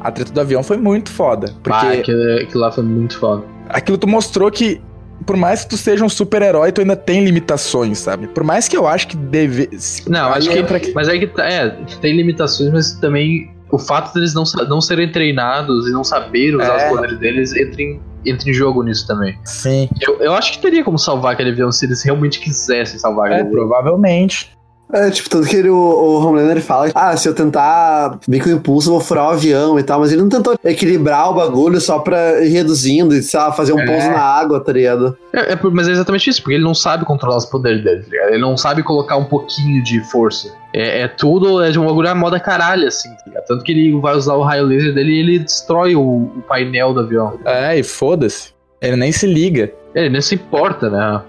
S1: A treta do avião foi muito foda. Porque
S3: Ah, aquilo, aquilo lá foi muito foda.
S1: aquilo tu mostrou que, por mais que tu seja um super-herói, tu ainda tem limitações, sabe? Por mais que eu acho que deve.
S3: Não, acho que.
S1: entra
S3: Mas aí que tá. É, tem limitações, mas também o fato deles não, não serem treinados e não saberem usar
S1: É.
S3: os poderes deles entra em, entra em jogo nisso também.
S1: Sim.
S3: Eu, eu acho que teria como salvar aquele avião se eles realmente quisessem salvar
S1: É,
S3: aquele avião.
S1: provavelmente.
S2: É, tipo, tanto que ele, o, o Homelander ele fala, ah, se eu tentar vir com impulso, eu vou furar o avião e tal, mas ele não tentou equilibrar o bagulho só pra ir reduzindo e, sei lá, fazer um
S1: É.
S2: pouso na água, tá ligado?
S3: É, é mas é exatamente isso, porque ele não sabe controlar os poderes dele, tá ligado? Ele não sabe colocar um pouquinho de força. É, é tudo, é de um bagulho à moda caralho, assim, tá ligado? Tanto que ele vai usar o raio laser dele e ele destrói o, o painel do avião.
S1: É, e foda-se. Ele nem se liga.
S3: Ele nem se importa, né?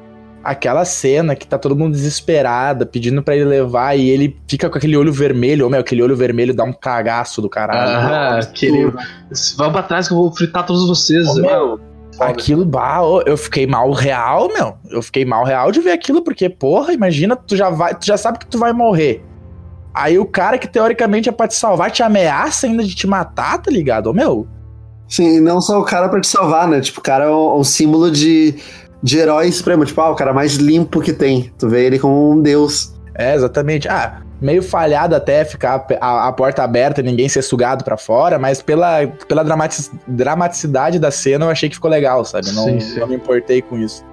S1: Aquela cena que tá todo mundo desesperado, pedindo pra ele levar, e ele fica com aquele olho vermelho. Ô, meu, aquele olho vermelho dá um cagaço do caralho.
S3: Ah, aquele. Vão pra trás que eu vou fritar todos vocês. Né?
S1: meu, Aquilo, bah, eu fiquei mal real, meu. Eu fiquei mal real de ver aquilo, porque, porra, imagina, tu já vai, tu já sabe que tu vai morrer. Aí o cara que teoricamente é pra te salvar te ameaça ainda de te matar, tá ligado? Ô, meu,
S2: Sim, não só o cara pra te salvar, né? Tipo, o cara é um, um símbolo de, de herói supremo. Tipo, ah, o cara mais limpo que tem. Tu vê ele como um deus.
S1: É, exatamente. Ah, meio falhado até ficar a, a porta aberta e ninguém ser sugado pra fora, mas pela, pela dramati- dramaticidade da cena eu achei que ficou legal, sabe? Não,
S3: Sim, sim.
S1: não me importei com isso.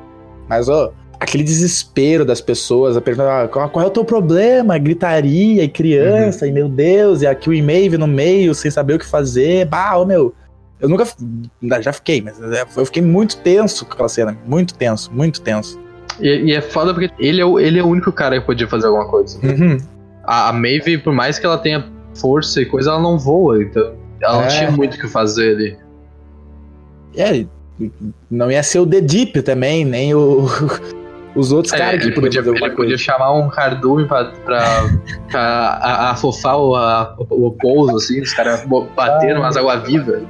S1: Mas, ó, aquele desespero das pessoas, a pergunta, ah, qual, qual é o teu problema? Gritaria e criança, e meu Deus, e aqui o e-mail no meio, sem saber o que fazer. Bah, ô meu. Eu nunca. Já fiquei, mas é, eu fiquei muito tenso com aquela cena. Muito tenso, muito tenso.
S3: E, e é foda porque ele é, o, ele é o único cara que podia fazer alguma coisa.
S1: Uhum.
S3: A, a Maeve, por mais que ela tenha força e coisa, ela não voa, então ela não
S1: É.
S3: tinha muito o que fazer ali.
S1: É, não ia ser o The Deep também, nem o, os outros
S3: É,
S1: caras que
S3: podia,
S1: fazer
S3: ele podia chamar um cardume pra, pra, pra afofar o, a- o pouso, assim, os caras bateram umas água-viva.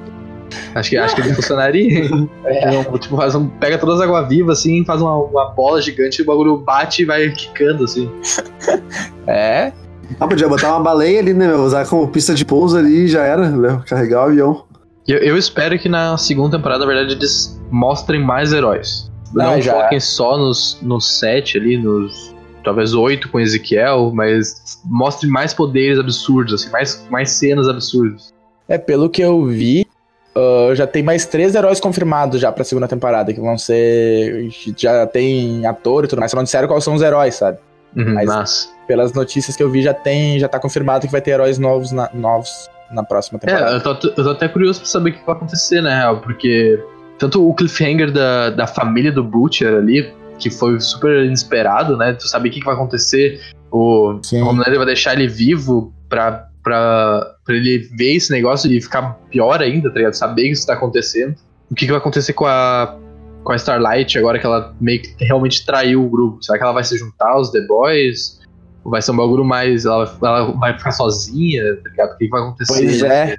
S3: Acho que, acho que ele funcionaria.
S1: É.
S3: Não, tipo, faz um- pega todas as água-vivas, assim, faz uma, uma bola gigante e o bagulho bate e vai quicando, assim.
S1: É,
S2: Ah, podia botar uma baleia ali, né? meu? Usar como pista de pouso ali e já era, né? Carregar o avião.
S3: Eu, eu espero que na segunda temporada, na verdade, eles mostrem mais heróis.
S1: Não,
S3: Não,
S1: já.
S3: foquem só nos, nos sete ali, nos talvez oito com Ezequiel, mas mostrem mais poderes absurdos, assim, mais, mais cenas absurdas.
S1: é pelo que eu vi, ah, já tem mais três heróis confirmados já pra segunda temporada, que vão ser. Já tem ator e tudo mais, só não disseram quais são os heróis, sabe?
S3: Uhum,
S1: Mas-
S3: mas,
S1: Pelas notícias que eu vi, já tem. Já tá confirmado que vai ter heróis novos na, novos na próxima temporada.
S3: é, eu tô, eu tô até curioso pra saber o que vai acontecer, na real, porque tanto o cliffhanger da, da família do Butcher ali, que foi super inesperado, né? Tu sabe o que, que vai acontecer, o Homelander vai deixar ele vivo pra, pra, pra ele ver esse negócio e ficar pior ainda, tá ligado? Saber que isso tá acontecendo. O que, que vai acontecer com a, com a Starlight agora que ela meio que realmente traiu o grupo? Será que ela vai se juntar aos The Boys? Ou vai ser um bagulho mais. Ela, ela vai ficar sozinha, tá ligado? O que, que vai acontecer?
S1: Pois é.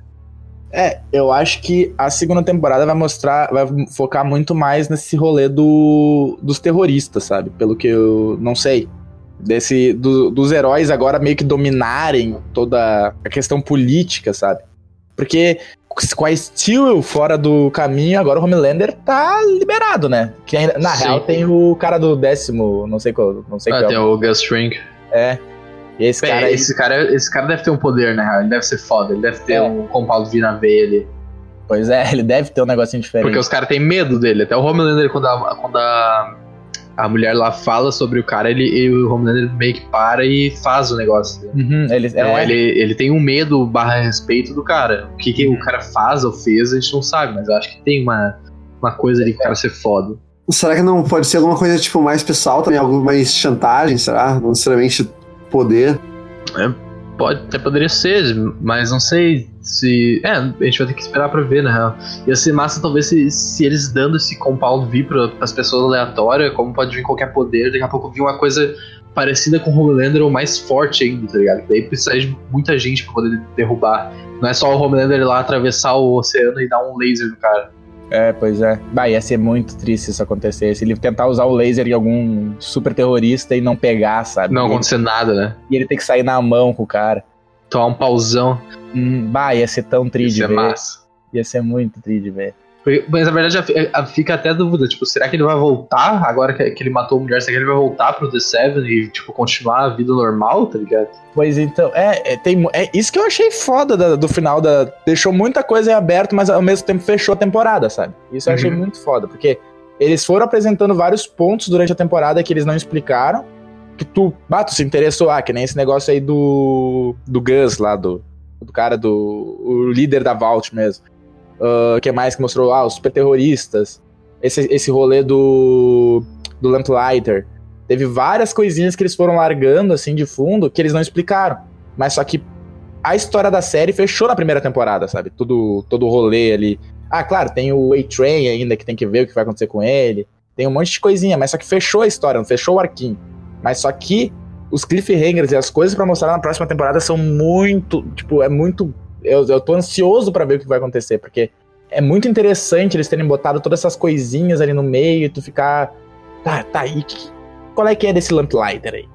S1: É, eu acho que a segunda temporada vai mostrar, vai focar muito mais nesse rolê do, dos terroristas, sabe? Pelo que eu não sei. Desse, do- dos heróis agora meio que dominarem toda a questão política, sabe? Porque com a Steel fora do caminho, agora o Homelander tá liberado, né? Que ainda, na
S3: Sim.
S1: real tem o cara do décimo, não sei qual, não sei
S3: Ah,
S1: qual.
S3: tem o Gus Fring.
S1: É. E esse
S3: Bem,
S1: cara aí,
S3: esse, cara, esse cara deve ter um poder, na real. Ele deve ser foda. Ele deve ter
S1: É.
S3: um compound V na veia ali.
S1: pois é, ele deve ter um negocinho diferente.
S3: Porque os caras têm medo dele. Até o Homelander, quando a, quando a, a mulher lá fala sobre o cara, ele, ele- o Homelander meio que para e faz o negócio.
S1: Uhum, ele,
S3: Então
S1: é,
S3: ele, ele tem um medo barra respeito do cara. O que, que o cara faz ou fez, a gente não sabe, mas eu acho que tem uma, uma coisa ali que o cara ser foda.
S2: Será que não pode ser alguma coisa, tipo, mais pessoal também? Algo mais chantagem, será? Não necessariamente poder.
S3: Pode, até poderia ser, mas não sei se. É, a gente vai ter que esperar pra ver, na real. Ia ser massa, talvez, se, se eles dando esse compound V pra, pras pessoas aleatórias, como pode vir qualquer poder, daqui a pouco vir uma coisa parecida com o Homelander ou mais forte ainda, tá ligado? Daí precisa de muita gente pra poder derrubar. Não é só o Homelander lá atravessar o oceano e dar um laser no cara.
S1: É, pois é. Bah, ia ser muito triste se isso acontecesse. Ele tentar usar o laser em algum super terrorista e não pegar, sabe?
S3: Não acontecer nada, né?
S1: e ele ter que sair na mão com o cara.
S3: Tomar um pauzão.
S1: Hum, bah, ia ser tão tri
S3: Isso
S1: de
S3: é
S1: ver.
S3: massa.
S1: Ia ser muito tri de ver.
S3: Porque- Mas na verdade fica até a dúvida, tipo, será que ele vai voltar agora que, que ele matou a mulher? Será que ele vai voltar pro The Seven e, tipo, continuar a vida normal, tá ligado?
S1: Pois então, é, é, tem, é isso que eu achei foda da- do final da. Deixou muita coisa em aberto, mas ao mesmo tempo fechou a temporada, sabe? Isso eu achei
S3: Uhum.
S1: muito foda, porque eles foram apresentando vários pontos durante a temporada que eles não explicaram. Que tu, ah, tu se interessou, ah, que nem esse negócio aí do. do Gus lá, do, do cara do. o líder da Vault mesmo. O que mais que mostrou? Ah, os super terroristas. Esse, esse rolê do. do Lamplighter. Teve várias coisinhas que eles foram largando, assim, de fundo, que eles não explicaram. Mas só que a história da série fechou na primeira temporada, sabe? Tudo, todo o rolê ali. Ah, claro, tem o A-Train ainda, que tem que ver o que vai acontecer com ele. Tem um monte de coisinha, mas só que fechou a história, não fechou o arquinho. Mas só que os cliffhangers e as coisas pra mostrar na próxima temporada são muito, tipo, é muito... Eu, eu tô ansioso pra ver o que vai acontecer, porque é muito interessante eles terem botado todas essas coisinhas ali no meio e tu ficar... Tá, tá, e qual é que é desse Lamplighter aí?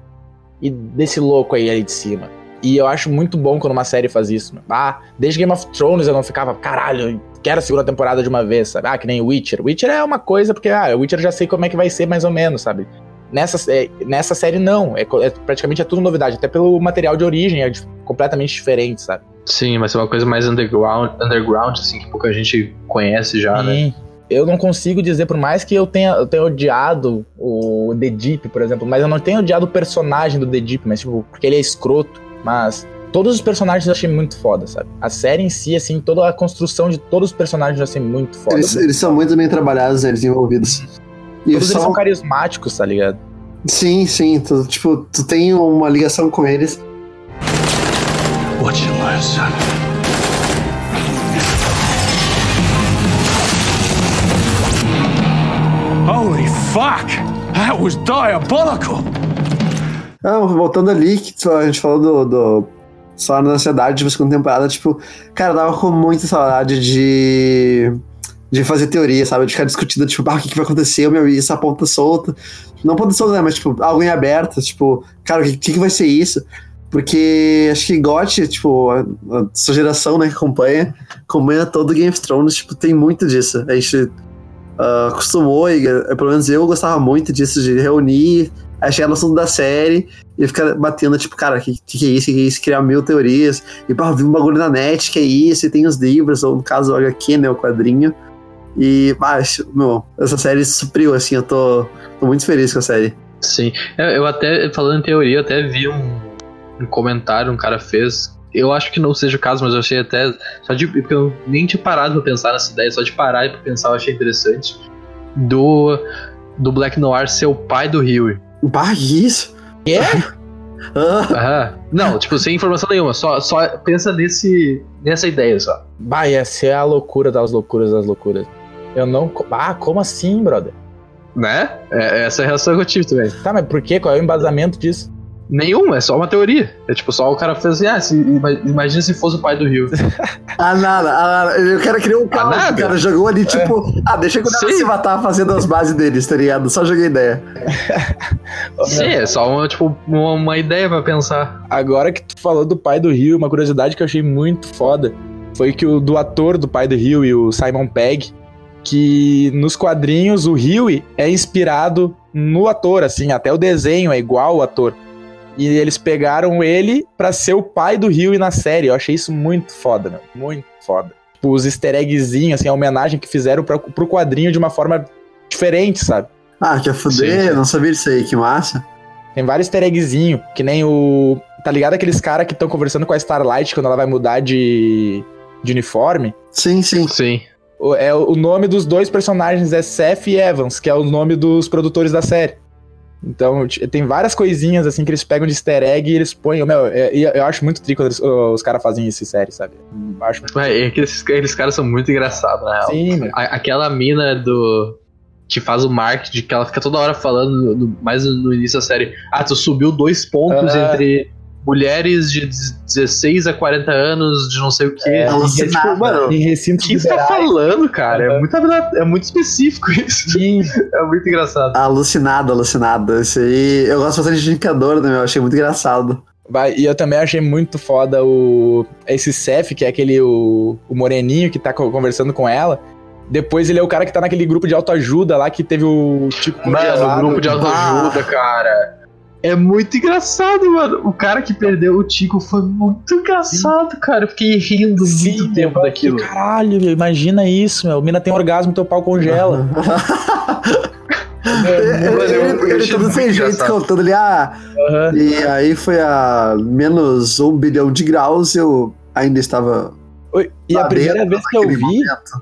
S1: E desse louco aí, aí de cima? E eu acho muito bom quando uma série faz isso. né? Ah, desde Game of Thrones eu não ficava, caralho, quero a segunda temporada de uma vez, sabe? Ah, que nem Witcher. Witcher é uma coisa, porque, ah, Witcher já sei como é que vai ser mais ou menos, sabe? Nessa, é, nessa série não, é, é- praticamente é tudo novidade, até pelo material de origem é completamente diferente, sabe?
S3: Sim, vai ser uma coisa mais underground, underground assim, que pouca gente conhece já, né?
S1: Sim. Eu não consigo dizer, por mais que eu tenha, eu tenha odiado o The Deep, por exemplo, mas eu não tenho odiado o personagem do The Deep, mas tipo, porque ele é escroto. Mas todos os personagens eu achei muito foda, sabe? A série em si, assim, toda a construção de todos os personagens eu achei muito foda.
S2: Eles, eles são muito bem trabalhados, né, desenvolvidos. E
S1: todos eles
S2: são-
S1: são carismáticos, tá ligado?
S2: Sim, sim. Tu, tipo, tu tem uma ligação com eles.
S4: What you learn, son? Holy fuck! That was diabolical!
S2: Ah, voltando ali, que a gente falou do, do Só na Ansiedade de segunda temporada, tipo, cara, tava com muita saudade de. De fazer teoria, sabe? De ficar discutindo, tipo, ah, o que, que vai acontecer, meu, e essa ponta solta. Não ponta solta, né? Mas, tipo, algo em aberto, tipo, cara, o que, que vai ser isso? Porque acho que GOT, tipo, a, a sua geração, né, que acompanha, acompanha todo Game of Thrones, tipo, tem muito disso. A gente ah, acostumou, e eh, pelo menos eu gostava muito disso, de reunir, achar no assunto da série e ficar batendo, tipo, cara, que, que, é isso, que, é isso, criar mil teorias, e pá, vi um bagulho na net, que é isso, e tem os livros, ou no caso o HQ, né, o quadrinho. E, pá, meu, essa série supriu, assim, eu tô, tô muito feliz com a série.
S3: Sim. Eu até, falando em teoria, eu até vi um, um comentário, um cara fez. Eu acho que não seja o caso, mas eu achei até. Só de. Porque eu nem tinha parado pra pensar nessa ideia, só de parar e pra pensar eu achei interessante. Do. Do Black Noir ser o pai do Huey.
S2: Bah, isso?
S1: É?
S2: Ah.
S3: Não, tipo, sem informação nenhuma. Só, só pensa nesse, nessa ideia só.
S1: Bah, ia ser a loucura das loucuras das loucuras. Eu não. Ah, como assim, brother?
S3: Né? É, essa é a reação que eu tive também.
S1: Tá, mas por quê? Qual é o embasamento disso?
S3: Nenhum, é só uma teoria. É tipo, só o cara fez assim, ah, se, ima- imagina se fosse o pai do Rio.
S2: ah, nada, ah, nada. O cara criou um caos,
S3: nada?
S2: o cara jogou ali, tipo, ah, deixa que o
S3: Sim.
S2: se matar fazendo as bases deles, tá ligado? Só joguei ideia.
S3: Sim, é só uma, tipo, uma, uma ideia pra pensar.
S1: Agora que tu falou do pai do Rio, uma curiosidade que eu achei muito foda foi que o do ator do pai do Rio e o Simon Pegg, que nos quadrinhos o Huey é inspirado no ator, assim, até o desenho é igual ao ator. E eles pegaram ele pra ser o pai do Huey na série. Eu achei isso muito foda, meu. Muito foda. Tipo, os easter eggzinhos, assim, a homenagem que fizeram pra, pro quadrinho de uma forma diferente, sabe?
S2: Ah, quer fuder?
S3: Sim.
S2: Não sabia disso aí, que massa.
S1: Tem vários easter eggzinho, que nem o. Tá ligado aqueles caras que estão conversando com a Starlight quando ela vai mudar de, de uniforme?
S2: Sim, sim.
S3: Sim.
S1: O, é, o nome dos dois personagens é Seth e Evans, que é o nome dos produtores da série. Então, tem várias coisinhas assim que eles pegam de easter egg e eles põem. Meu, é- e eu acho muito tri quando eles- os caras fazem isso em série, sabe? Eu Acho muito
S3: é aqueles caras são muito engraçados, na real.
S1: Sim.
S3: A- aquela mina do. que faz o marketing, que ela fica toda hora falando, no- no- mais no início da série. Ah, tu subiu dois pontos
S1: Ah.
S3: entre mulheres de 16 a 40 anos, de não sei o quê.
S1: É,
S3: E é tipo, mano,
S1: Em recintos
S3: o que você tá
S1: liberais,
S3: falando, cara? É muito, é muito específico isso.
S1: sim.
S3: É muito engraçado.
S2: Alucinado, alucinado. Isso aí. Eu gosto bastante de indicador, né, meu? Achei muito engraçado.
S1: Vai, E eu também achei muito foda o esse Seth, que é aquele o, o moreninho que tá co- conversando com ela. Depois ele é o cara que tá naquele grupo de autoajuda lá que teve o tipo
S3: Mano, o grupo de autoajuda, cara. É muito engraçado, mano. O cara que perdeu o Tico foi muito engraçado, cara. Eu fiquei rindo muito tempo daquilo.
S1: Caralho, meu, imagina isso, meu. Mina tem orgasmo, teu pau congela.
S2: Ele,
S3: Mano, eu- eu
S2: ele todo sem jeito
S3: engraçado.
S2: contando ali, ah,
S1: Aham.
S2: e aí foi a menos um bilhão de graus, eu ainda estava
S1: Oi, E a primeira vez que eu vi,
S2: momento.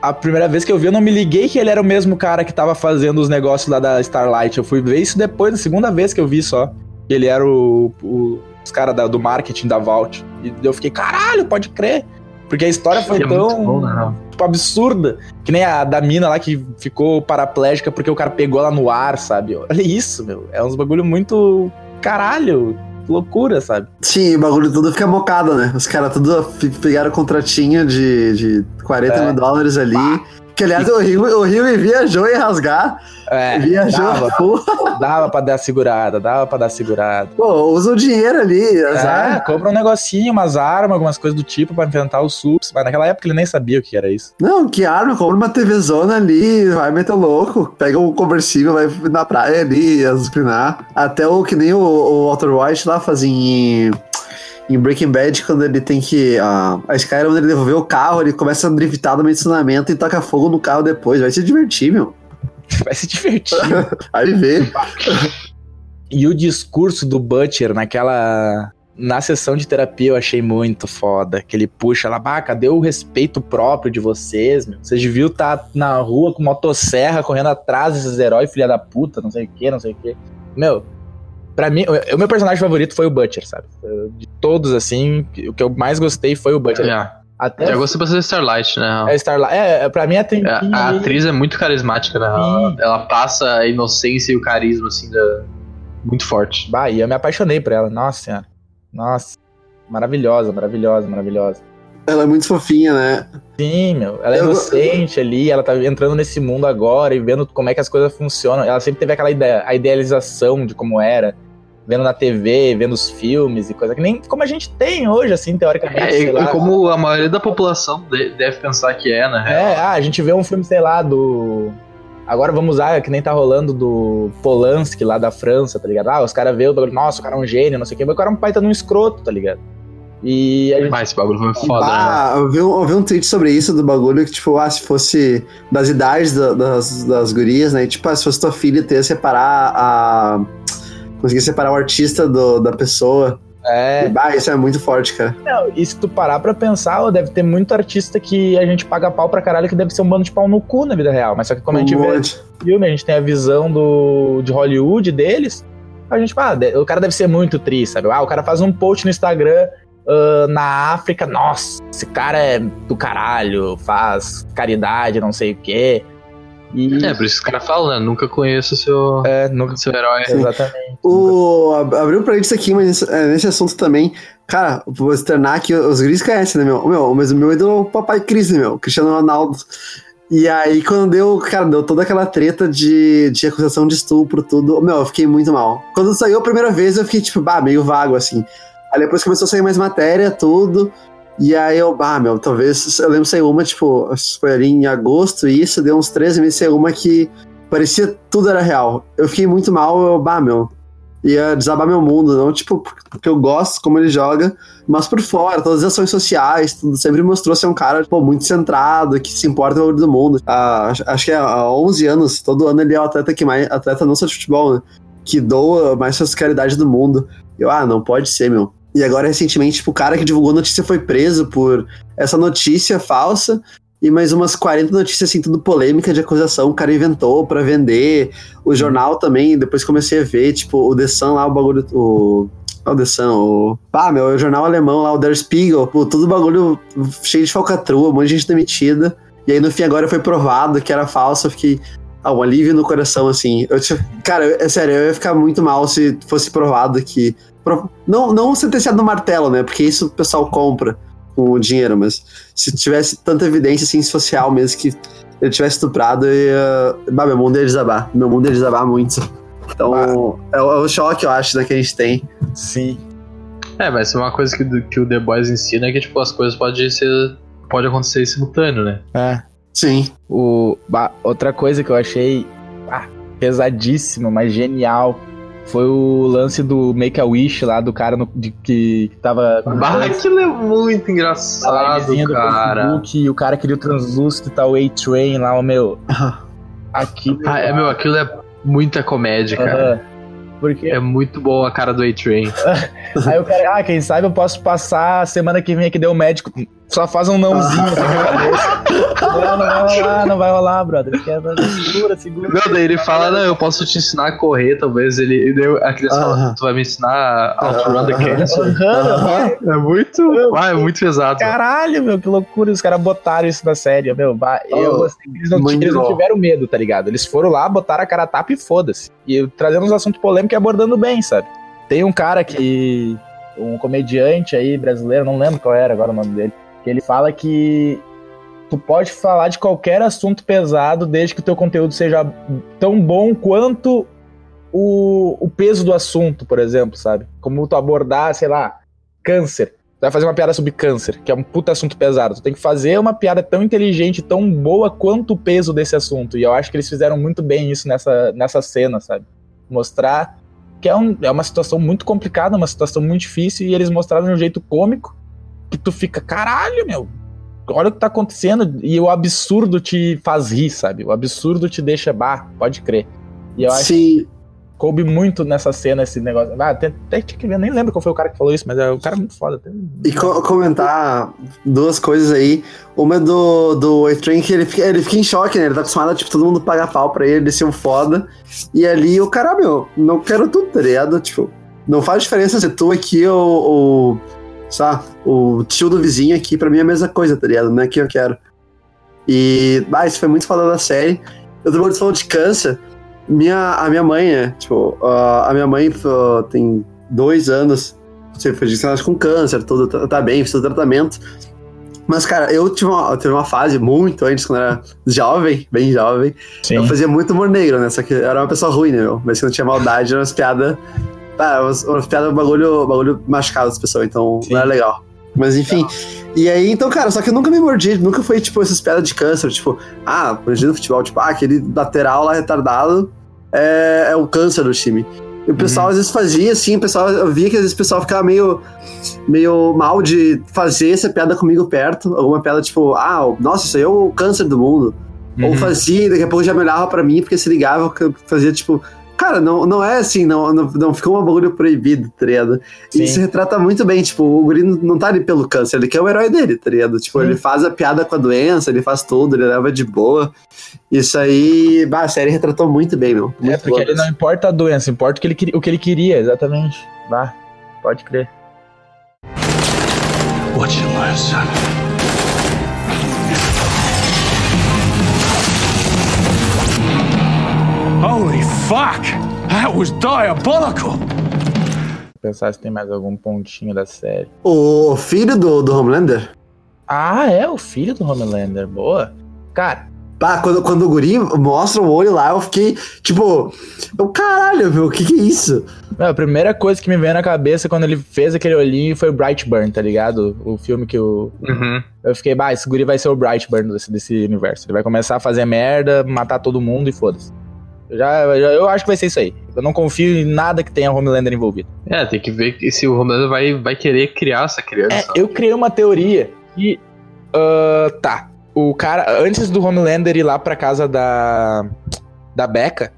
S1: A primeira vez que eu vi, eu não me liguei que ele era o mesmo cara que tava fazendo os negócios lá da Starlight. Eu fui ver isso depois, na segunda vez que eu vi só. Que Ele era o, o- os caras do marketing da Vault. E eu fiquei, caralho, pode crer. Porque a história foi
S3: É
S1: tão
S3: bom, né?
S1: tipo, absurda. Que nem a da mina lá que ficou paraplégica porque o cara pegou ela no ar, sabe? Olha isso, meu. É uns bagulho muito. Caralho. Loucura, sabe?
S2: Sim, o bagulho tudo fica mocado, né? Os caras tudo pegaram contratinho de, de 40
S1: É.
S2: mil dólares ali. Que aliás o Rio, o Rio viajou em rasgar.
S1: É,
S2: viajou.
S1: dava, dava pra dar segurada, dava pra dar segurada.
S2: pô, usa o dinheiro ali.
S1: É,
S2: azar.
S1: compra um negocinho, umas armas, algumas coisas do tipo pra enfrentar os subs. Mas naquela época ele nem sabia o que era isso.
S2: Não, que arma, compra uma TV zona ali, vai meter o louco, pega um conversível, vai na praia ali, azucrinar. Até o que nem o, o Walter White lá fazia em, Breaking Bad, quando ele tem que. A, a Sky era onde ele devolveu o carro, ele começa a driftar no estacionamento e toca fogo no carro depois. Vai se divertir, meu.
S1: Vai se divertir.
S2: Aí vê.
S1: e o discurso do Butcher naquela. Na sessão de terapia eu achei muito foda. Que ele puxa lá, bah, cadê o respeito próprio de vocês, meu? Vocês deviam estar na rua com motosserra correndo atrás desses heróis, filha da puta, não sei o que, não sei o que. Meu, pra mim, o, meu personagem favorito foi o Butcher, sabe? De todos, assim, o que eu mais gostei foi o Butcher.
S3: É.
S1: Até
S3: Eu gostei bastante de Starlight, né?
S1: é Starlight. É, pra mim a
S3: É,
S1: Tempinha
S3: a
S1: ali-
S3: atriz é muito carismática, né? Ela, ela passa a inocência e o carisma, assim, da... muito forte.
S1: Bah, e eu me apaixonei por ela. Nossa senhora. Nossa. Maravilhosa, maravilhosa, maravilhosa.
S2: Ela é muito fofinha, né?
S1: Sim, meu. Ela é
S2: Eu-
S1: inocente ali, ela tá entrando nesse mundo agora e vendo como é que as coisas funcionam. Ela sempre teve aquela ideia, a idealização de como era. Vendo na TV, vendo os filmes e coisa que nem como a gente tem hoje, assim, teoricamente.
S3: É,
S1: sei
S3: e
S1: lá.
S3: como a maioria da população de- deve pensar que é, né?
S1: É, ah, a gente vê um filme, sei lá, do. Agora vamos usar, que nem tá rolando do Polanski lá da França, tá ligado? Ah, os caras vê o bagulho, nossa, o cara é um gênio, não sei o quê, mas o cara é um baita num escroto, tá ligado? E a gente.
S3: Mas esse bagulho foi foda, né?
S2: Ah, eu vi, um, eu vi um tweet sobre isso do bagulho que, tipo, ah, se fosse das idades da- das, das gurias, né? e, Tipo, ah, se fosse tua filha, tu ia separar a. Conseguir separar o artista do, da pessoa.
S1: É.
S2: E, bah, isso é muito forte, cara.
S1: Não, e se tu parar pra pensar, ó, deve ter muito artista que a gente paga pau pra caralho que deve ser um bando de pau no cu na vida real. Mas só que como a gente
S2: Um
S1: vê
S2: monte.
S1: filme, a gente tem a visão do, de Hollywood deles, a gente fala, ah, o cara deve ser muito triste, sabe? Ah, o cara faz um post no Instagram ah, na África, nossa, esse cara é do caralho, faz caridade, não sei o quê. E,
S3: É, por isso que os caras falam, né? Nunca conheço o seu,
S1: é, nunca,
S3: seu herói.
S1: exatamente.
S2: O, ab- abriu pra isso aqui, mas nesse, é, nesse assunto também. Cara, vou externar aqui, os gris conhecem, né, meu? meu? Mas o meu ídolo é o Papai Cris, né, meu? Cristiano Ronaldo. E aí, quando deu, cara, deu toda aquela treta de, de acusação de estupro, tudo. Meu, eu fiquei muito mal. Quando saiu a primeira vez, eu fiquei, tipo, bah, meio vago, assim. Aí depois começou a sair mais matéria, tudo. E aí eu, bah, meu, talvez. Eu lembro saiu uma, tipo, foi ali em agosto, e isso, deu uns 13 meses, saiu uma que parecia tudo era real. Eu fiquei muito mal, eu, bah, meu. Ia desabar meu mundo, não, tipo, porque eu gosto como ele joga, mas por fora, todas as ações sociais, tudo sempre mostrou ser um cara, pô, muito centrado, que se importa com o do mundo. Ah, acho- que há 11 anos, todo ano ele é o atleta que mais, atleta não só de futebol, né, que doa mais suas caridades do mundo. Eu, ah, não pode ser, meu. E agora, recentemente, tipo, o cara que divulgou a notícia foi preso por essa notícia falsa, e mais umas 40 notícias, assim, tudo polêmica de acusação, o cara inventou pra vender. O jornal também, depois comecei a ver, tipo, o The Sun lá, o bagulho. O. O The Sun, o. Ah, meu, o jornal alemão lá, o Der Spiegel, pô, todo bagulho cheio de falcatrua, um monte de gente demitida. E aí no fim agora foi provado que era falso, eu fiquei. Ah, um alívio no coração, assim. Eu, cara, é sério, eu ia ficar muito mal se fosse provado que. Não, não sentenciado no martelo, né? Porque isso o pessoal compra com o dinheiro, mas se tivesse tanta evidência, assim, se fosse real mesmo que ele tivesse estuprado, eu ia. Bah, meu mundo ia desabar. Meu mundo ia desabar muito. Então, é, o- é o choque, eu acho, né, que a gente tem.
S1: Sim.
S3: É, mas uma coisa que, que o The Boys ensina é que, tipo, as coisas podem ser. Pode acontecer simultâneo, né?
S1: É.
S2: Sim.
S1: O, bah, outra coisa que eu achei ah, pesadíssima, mas genial, foi o lance do Make-A-Wish lá, do cara no, de, que, que tava...
S3: Bah, aquilo é muito engraçado,
S1: livezinha do
S3: cara.
S1: Facebook, e o cara queria o translúcido e tal, o A-Train lá, o meu... Aqui...
S3: Ah, é, meu, aquilo é muita comédia, cara.
S1: Porque
S3: É muito bom a cara do A-Train.
S1: aí o cara, ah, quem sabe eu posso passar a semana que vem aqui, deu o médico, só faz um nãozinho assim na cabeça. Não, não vai rolar, não vai rolar, brother. Segura, segura.
S3: Não, daí ele fala, não, eu posso te ensinar a correr, talvez ele. daí A criança fala, tu vai me ensinar a outrun the cancer. É muito. Ah, é muito pesado.
S1: Caralho, meu, que loucura. Os caras botaram isso na série, meu. bah, eu
S2: Oh,
S1: gostei. Eles não, eles não tiveram medo, tá ligado? Eles foram lá, botaram a cara a tapa e foda-se. E trazendo uns assuntos polêmicos e abordando bem, sabe? Tem um cara que. Um comediante aí brasileiro, não lembro qual era agora o nome dele. Ele fala que tu pode falar de qualquer assunto pesado desde que o teu conteúdo seja tão bom quanto o, o peso do assunto, por exemplo, sabe? Como tu abordar, sei lá, câncer. Tu vai fazer uma piada sobre câncer, que é um puta assunto pesado. Tu tem que fazer uma piada tão inteligente, tão boa quanto o peso desse assunto. E eu acho que eles fizeram muito bem isso nessa, nessa cena, sabe? Mostrar que é, um, é uma situação muito complicada, uma situação muito difícil, e eles mostraram de um jeito cômico que tu fica, caralho, meu, olha o que tá acontecendo. E o absurdo te faz rir, sabe? O absurdo te deixa, bah, pode crer. E eu acho
S2: Sim.
S1: que coube muito nessa cena esse negócio. Ah, até, até tinha que ver, nem lembro qual foi o cara que falou isso, mas é, o cara é muito foda. Tem-
S2: E co- comentar duas coisas aí. Uma é do, do A-Train que ele fica, ele fica em choque, né? Ele tá acostumado a, tipo, todo mundo pagar pau pra ele, ele ser um foda. E ali o cara, meu, não quero tudo, tá ligado? Tipo, não faz diferença ser tu aqui ou, ou sabe, o tio do vizinho aqui, pra mim é a mesma coisa, tá ligado? Não é que eu quero. E, ah, isso foi muito foda da série. Eu tô falando de câncer. Minha, a minha mãe, né? Tipo, a a minha mãe ah, tem dois anos você foi diagnosticado com câncer, tudo tá, tá bem, fez o tratamento. Mas, cara, eu tive uma, eu tive uma fase muito antes, quando eu era jovem, bem jovem. Eu fazia muito humor negro, né? Só que eu era uma pessoa ruim, né, meu? Mas que não tinha maldade, eram umas piadas. Ah, umas, umas piadas, bagulho, bagulho machucado das pessoas, então
S1: Sim.
S2: não era legal. Mas enfim. E aí, então, cara, só que eu nunca me mordi, nunca foi, tipo, essas piadas de câncer, tipo, ah, imagina no futebol, tipo, ah, aquele lateral lá retardado é, é o câncer do time. E o pessoal às vezes fazia assim, o pessoal, eu via que às vezes o pessoal ficava meio, meio mal de fazer essa piada comigo perto. Alguma piada tipo, ah, nossa, isso aí é o câncer do mundo. Ou
S1: Uhum.
S2: fazia, e daqui a pouco já me olhava pra mim porque se ligava, fazia tipo. Cara, não, não é assim, não, não, não ficou um bagulho proibido, tá ligado?
S1: Sim.
S2: E isso retrata muito bem, tipo, o guri não- não tá ali pelo câncer, ele quer o herói dele, tá ligado? Tipo,
S1: Sim.
S2: ele faz a piada com a doença, ele faz tudo, ele leva de boa. Isso aí, bah, a série retratou muito bem, meu.
S1: É,
S2: Muito
S1: porque
S2: boa
S1: ele não
S2: mesmo.
S1: importa a doença, importa o que ele, queria- o que ele queria, exatamente. Bah, pode crer.
S4: What you learn, son? Fuck! That was diabolical!
S1: Vou pensar se tem mais algum pontinho da série.
S2: O filho do, do Homelander,
S1: Ah, é o filho do Homelander, boa. Cara,
S2: Pá, quando, quando o guri mostra o olho lá, eu fiquei, tipo, eu, caralho, meu, o que que é isso?
S1: meu, a primeira coisa que me veio na cabeça quando ele fez aquele olhinho foi o Brightburn, tá ligado? O filme que o.
S3: Uhum.
S1: Eu fiquei, bah, esse guri vai ser o Brightburn desse, desse universo. Ele vai começar a fazer merda, matar todo mundo e foda-se. Eu, já, já- eu acho que vai ser isso aí. Eu não confio em nada que tenha Homelander envolvido.
S3: É, tem que ver se o Romano vai, vai querer criar essa criança.
S1: É, eu criei uma teoria que. ah, tá. O cara, antes do Homelander ir lá pra casa da. Da Becca.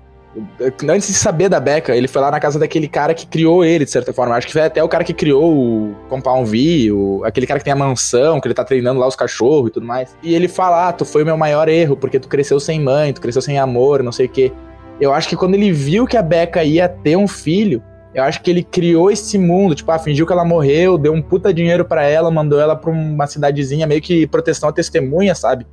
S1: Antes de saber da Becca, ele foi lá na casa daquele cara que criou ele, de certa forma. Acho que foi até o cara que criou o Compound V, o, aquele cara que tem a mansão, que ele tá treinando lá os cachorros e tudo mais. E ele fala: ah, tu foi o meu maior erro, porque tu cresceu sem mãe, tu cresceu sem amor, não sei o quê. Eu acho que quando ele viu que a Becca ia ter um filho, eu acho que ele criou esse mundo, tipo, ah, fingiu que ela morreu, deu um puta dinheiro pra ela, mandou ela pra uma cidadezinha meio que proteção à testemunha, sabe?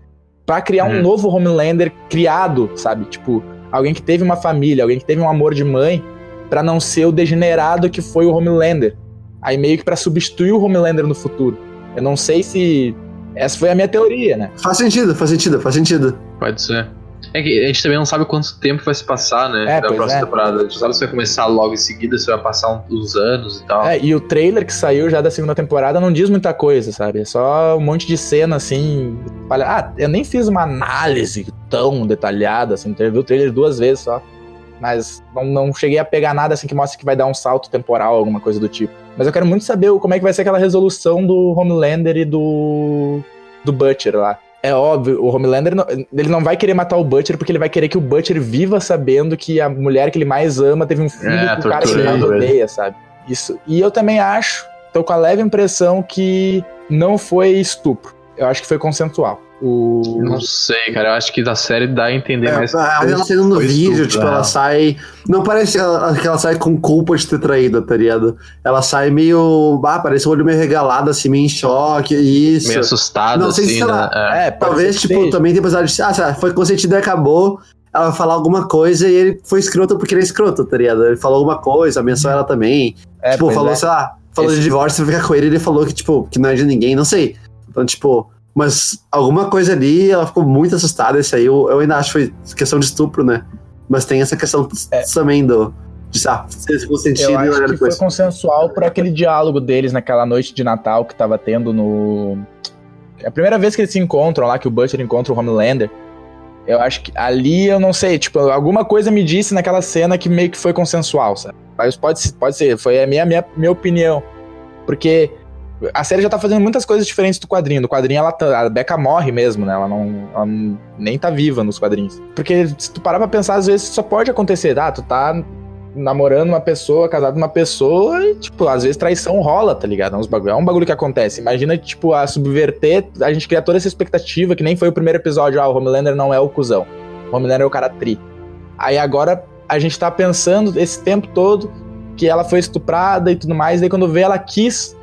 S1: Pra criar um
S3: Hum.
S1: novo Homelander criado, sabe? Tipo, alguém que teve uma família, alguém que teve um amor de mãe, pra não ser o degenerado que foi o Homelander. Aí meio que pra substituir o Homelander no futuro. Eu não sei se essa foi a minha teoria, né?
S2: Faz sentido, faz sentido, faz sentido.
S3: Pode ser. É que a gente também não sabe quanto tempo vai se passar, né?
S1: É, pois
S3: próxima
S1: é.
S3: temporada. A gente sabe se vai começar logo em seguida, se vai passar uns anos e tal.
S1: É, e o trailer que saiu já da segunda temporada não diz muita coisa, sabe? É só um monte de cena assim. Ah, eu nem fiz uma análise tão detalhada, assim. Eu vi o trailer duas vezes só. Mas não, não cheguei a pegar nada assim que mostre que vai dar um salto temporal, alguma coisa do tipo. Mas eu quero muito saber como é que vai ser aquela resolução do Homelander e do. do Butcher lá. É óbvio, o Homelander não- ele não vai querer matar o Butcher porque ele vai querer que o Butcher viva sabendo que a mulher que ele mais ama teve um filho
S3: É,
S1: com o cara que ele mais odeia, sabe? Isso. E eu também acho, tô com a leve impressão que não foi estupro. Eu acho que foi consensual. O...
S3: Não sei, cara. Eu acho que da série dá a entender mais.
S2: a- ela saindo no vídeo,
S3: estupro,
S2: tipo,
S3: né?
S2: ela sai. Não parece que ela, que ela sai com culpa de ter traído, tá ligado? Ela sai meio. Ah, parece o olho meio regalado, assim, meio em choque. Isso.
S3: Meio assustado,
S2: Não sei se
S3: assim,
S2: sei
S3: né?
S2: lá.
S3: É.
S1: É,
S2: Talvez, tipo,
S1: seja.
S2: também tem episódio de. Ah, sei lá, foi consentido e acabou. Ela falar alguma coisa e ele foi escroto porque ele é escroto, tá ligado? Ele falou alguma coisa, ameaçou ela também.
S1: É,
S2: tipo, falou,
S1: é.
S2: sei lá, falou
S1: Esse-
S2: de divórcio, vai ficar com ele, ele falou que, tipo, que não é de ninguém, não sei. Então, tipo, mas alguma coisa ali, ela ficou muito assustada. Esse aí, eu, eu ainda acho que foi questão de estupro, né? Mas tem essa questão
S1: É.
S2: também do. De, ah, ser consentido
S1: Eu acho que foi consensual por aquele diálogo deles naquela noite de Natal que tava tendo no. É a primeira vez que eles se encontram lá, que o Butcher encontra o Homelander. Eu acho que ali eu não sei, tipo, alguma coisa me disse naquela cena que meio que foi consensual, sabe? Mas pode, ser- pode ser, foi a minha, minha, minha opinião. Porque a série já tá fazendo muitas coisas diferentes do quadrinho. No quadrinho ela tá, a Becca morre mesmo, né? Ela não, ela nem tá viva nos quadrinhos. Porque se tu parar pra pensar, às vezes só pode acontecer, ah, tu tá namorando uma pessoa, casado com uma pessoa, e, tipo, às vezes traição rola, tá ligado? É, uns bagulho, é um bagulho que acontece. Imagina, tipo, a subverter, a gente cria toda essa expectativa, que nem foi o primeiro episódio, ah, o Homelander não é o cuzão. O Homelander é o cara tri. Aí agora a gente tá pensando esse tempo todo que ela foi estuprada e tudo mais, daí quando vê ela quis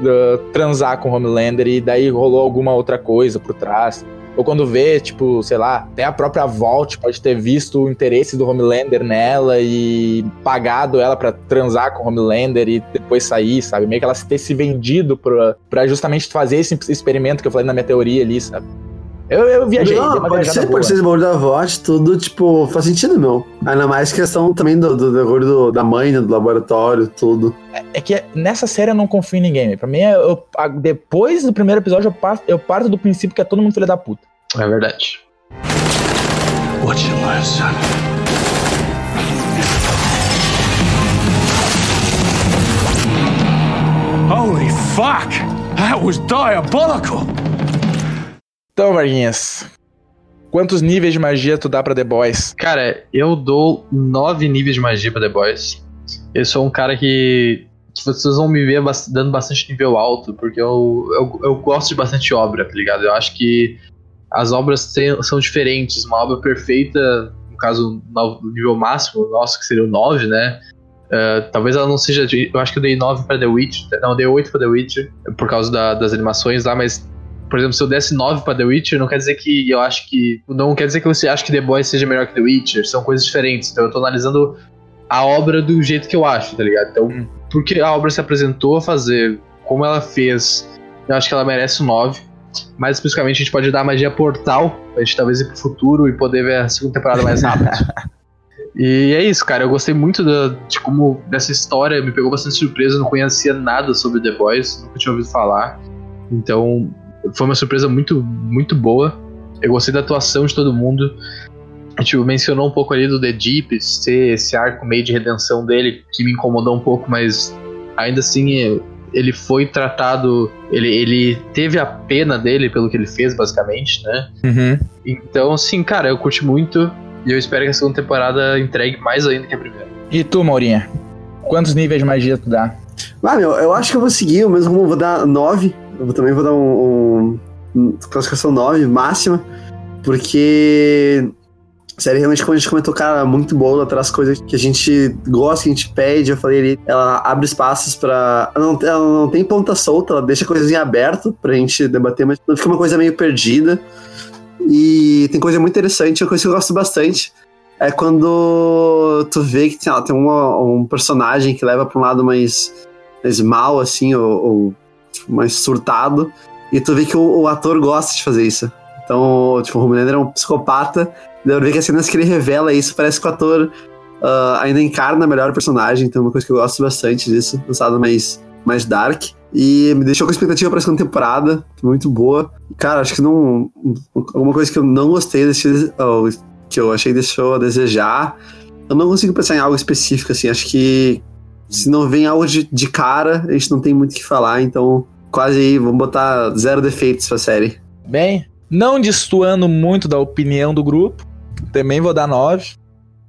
S1: uh, transar com o Homelander e daí rolou alguma outra coisa por trás. Ou quando vê, tipo, sei lá, até a própria Vault pode ter visto o interesse do Homelander nela e pagado ela pra transar com o Homelander e depois sair, sabe? Meio que ela ter se vendido pra, pra justamente fazer esse experimento que eu falei na minha teoria ali, sabe? Eu, eu viajei,
S2: Não, pode ser, pode ser esse bagulho da voz, tudo, tipo, faz sentido, meu. Ainda mais questão também do, do, do do- da mãe, né, do laboratório, tudo.
S1: É que nessa série eu não confio em ninguém. Pra mim, eu- depois do primeiro episódio, eu parto, eu parto do princípio que é todo mundo filho da puta.
S3: É verdade.
S4: What you learn, son? Holy fuck! That was diabolical!
S1: Então, Varguinhas, quantos níveis de magia tu dá pra The Boys?
S3: Cara, eu dou nove níveis de magia pra The Boys. Eu sou um cara que, vocês vão me ver dando bastante nível alto, porque eu, eu, eu gosto de bastante obra, tá ligado? Eu acho que as obras são diferentes. Uma obra perfeita, no caso, no nível máximo, nosso, que seria o 9, né? Uh, talvez ela não seja. Eu acho que eu dei 9 pra The Witcher. Não, dei 8 pra The Witcher, por causa da- das animações lá, mas. Por exemplo, se eu desse 9 pra The Witcher, não quer dizer que eu acho que. Não quer dizer que você acha que The Boys seja melhor que The Witcher. São coisas diferentes. Então eu tô analisando a obra do jeito que eu acho, tá ligado? Então,
S1: Hum.
S3: porque a obra se apresentou a fazer, como ela fez, eu acho que ela merece um 9. Mais especificamente, a gente pode dar a magia portal, pra gente talvez ir pro futuro e poder ver a segunda temporada mais rápido. e é isso, cara. Eu gostei muito da- de como dessa história, me pegou bastante surpresa. Eu não conhecia nada sobre The Boys, nunca tinha ouvido falar. Então, foi uma surpresa muito, muito boa. Eu gostei da atuação de todo mundo. A gente mencionou um pouco ali do The Deep, ser esse arco meio de redenção dele, que me incomodou um pouco, mas ainda assim ele foi tratado. Ele, ele teve a pena dele pelo que ele fez, basicamente, né?
S1: Uhum.
S3: Então, assim, cara, eu curti muito e eu espero que a segunda temporada entregue mais ainda que a primeira.
S1: E tu, Maurinha? Quantos níveis de magia tu dá?
S2: Ah, meu, eu acho que eu vou seguir, eu mesmo vou dar 9. Eu também vou dar um, um, classificação 9 máxima, porque série realmente, como a gente comentou, cara, muito boa, ela traz coisas que a gente gosta, que a gente pede. Eu falei ali, ela abre espaços pra. Ela não, ela não tem ponta solta, ela deixa coisas em aberto pra gente debater, mas não fica uma coisa meio perdida. E tem coisa muito interessante, uma coisa que eu gosto bastante. É quando tu vê que sei lá, tem uma- um personagem que leva pra um lado mais, mais mal, assim, ou, ou, tipo, mais surtado, e tu vê que o, o ator gosta de fazer isso. Então, tipo, o Homelander é um psicopata. Pra ver que as cenas que ele revela isso, parece que o ator uh, ainda encarna melhor o personagem. Então, é uma coisa que eu gosto bastante disso. Lançado mais, mais dark. E me deixou com expectativa pra segunda temporada, muito boa. Cara, acho que não. Alguma coisa que eu não gostei desse. Que eu achei deixou a desejar. Eu não consigo pensar em algo específico, assim. Acho que se não vem algo de, de cara, a gente não tem muito o que falar, então quase aí, vamos botar zero defeitos pra série.
S1: Bem, não destoando muito da opinião do grupo, também vou dar 9.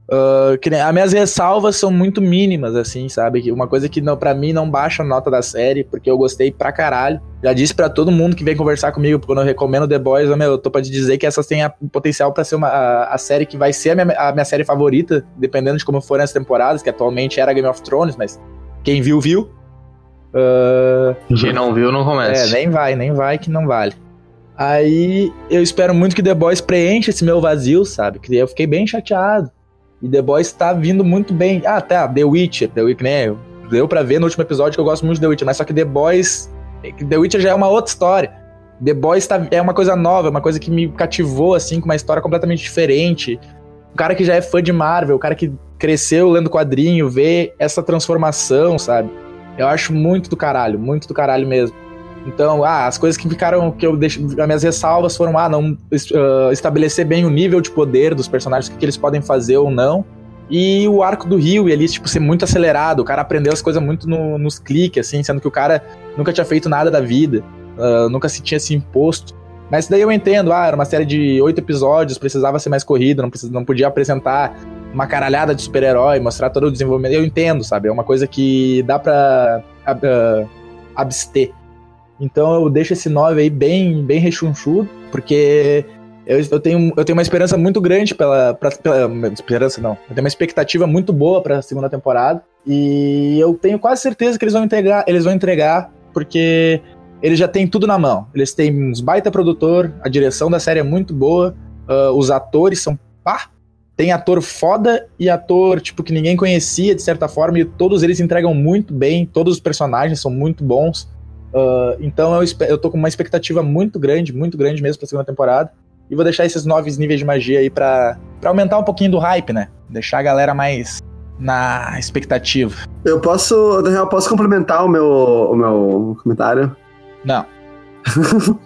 S1: Uh, que, as minhas ressalvas são muito mínimas, assim, sabe? Uma coisa que não, para mim não baixa a nota da série, porque eu gostei pra caralho. Já disse para todo mundo que vem conversar comigo, quando eu recomendo The Boys, eu, meu, eu tô pra te dizer que essas têm a, o potencial para ser uma, a, a, série que vai ser a minha, a minha série favorita, dependendo de como forem as temporadas, que atualmente era Game of Thrones, mas quem viu, viu.
S3: Uh, quem não viu, não começa.
S1: É, nem vai, nem vai que não vale. Aí eu espero muito que The Boys preencha esse meu vazio, sabe? Que eu fiquei bem chateado e The Boys tá vindo muito bem. Ah, tá, The Witcher, The Witcher, né? Deu pra ver no último episódio que eu gosto muito de The Witcher, mas só que The Boys. The Witcher já é uma outra história. The Boys tá, é uma coisa nova, uma coisa que me cativou, assim, com uma história completamente diferente. Um cara que já é fã de Marvel, um cara que cresceu lendo quadrinho, vê essa transformação, sabe? Eu acho muito do caralho, muito do caralho mesmo. Então, ah, as coisas que ficaram, que eu deixo, as minhas ressalvas foram, ah, não uh, estabelecer bem o nível de poder dos personagens, o que, que eles podem fazer ou não. E o arco do Rio, e ali, tipo, ser muito acelerado, o cara aprendeu as coisas muito no, nos cliques, assim, sendo que o cara nunca tinha feito nada da vida, uh, nunca se tinha se imposto. Mas daí eu entendo, ah, era uma série de oito episódios, precisava ser mais corrida, não, precis, não podia apresentar uma caralhada de super-herói, mostrar todo o desenvolvimento. Eu entendo, sabe? É uma coisa que dá pra uh, abster. Então eu deixo esse 9 aí bem, bem rechonchudo, porque eu, eu, tenho, eu tenho uma esperança muito grande pela, pra, pela. Esperança não. Eu tenho uma expectativa muito boa pra segunda temporada. E eu tenho quase certeza que eles vão entregar, eles vão entregar, porque eles já têm tudo na mão. Eles têm uns baita produtor, a direção da série é muito boa, uh, os atores são. Pá! Tem ator foda e ator, tipo, que ninguém conhecia, de certa forma, e todos eles entregam muito bem, todos os personagens são muito bons. Uh, então eu, eu tô com uma expectativa muito grande, muito grande mesmo pra segunda temporada. E vou deixar esses novos níveis de magia aí pra, pra aumentar um pouquinho do hype, né? Deixar a galera mais na expectativa.
S2: Eu posso, eu posso complementar o meu, o meu comentário?
S1: Não.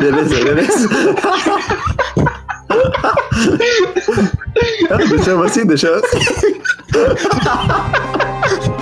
S2: beleza, beleza. deixa eu assim, deixa eu assim.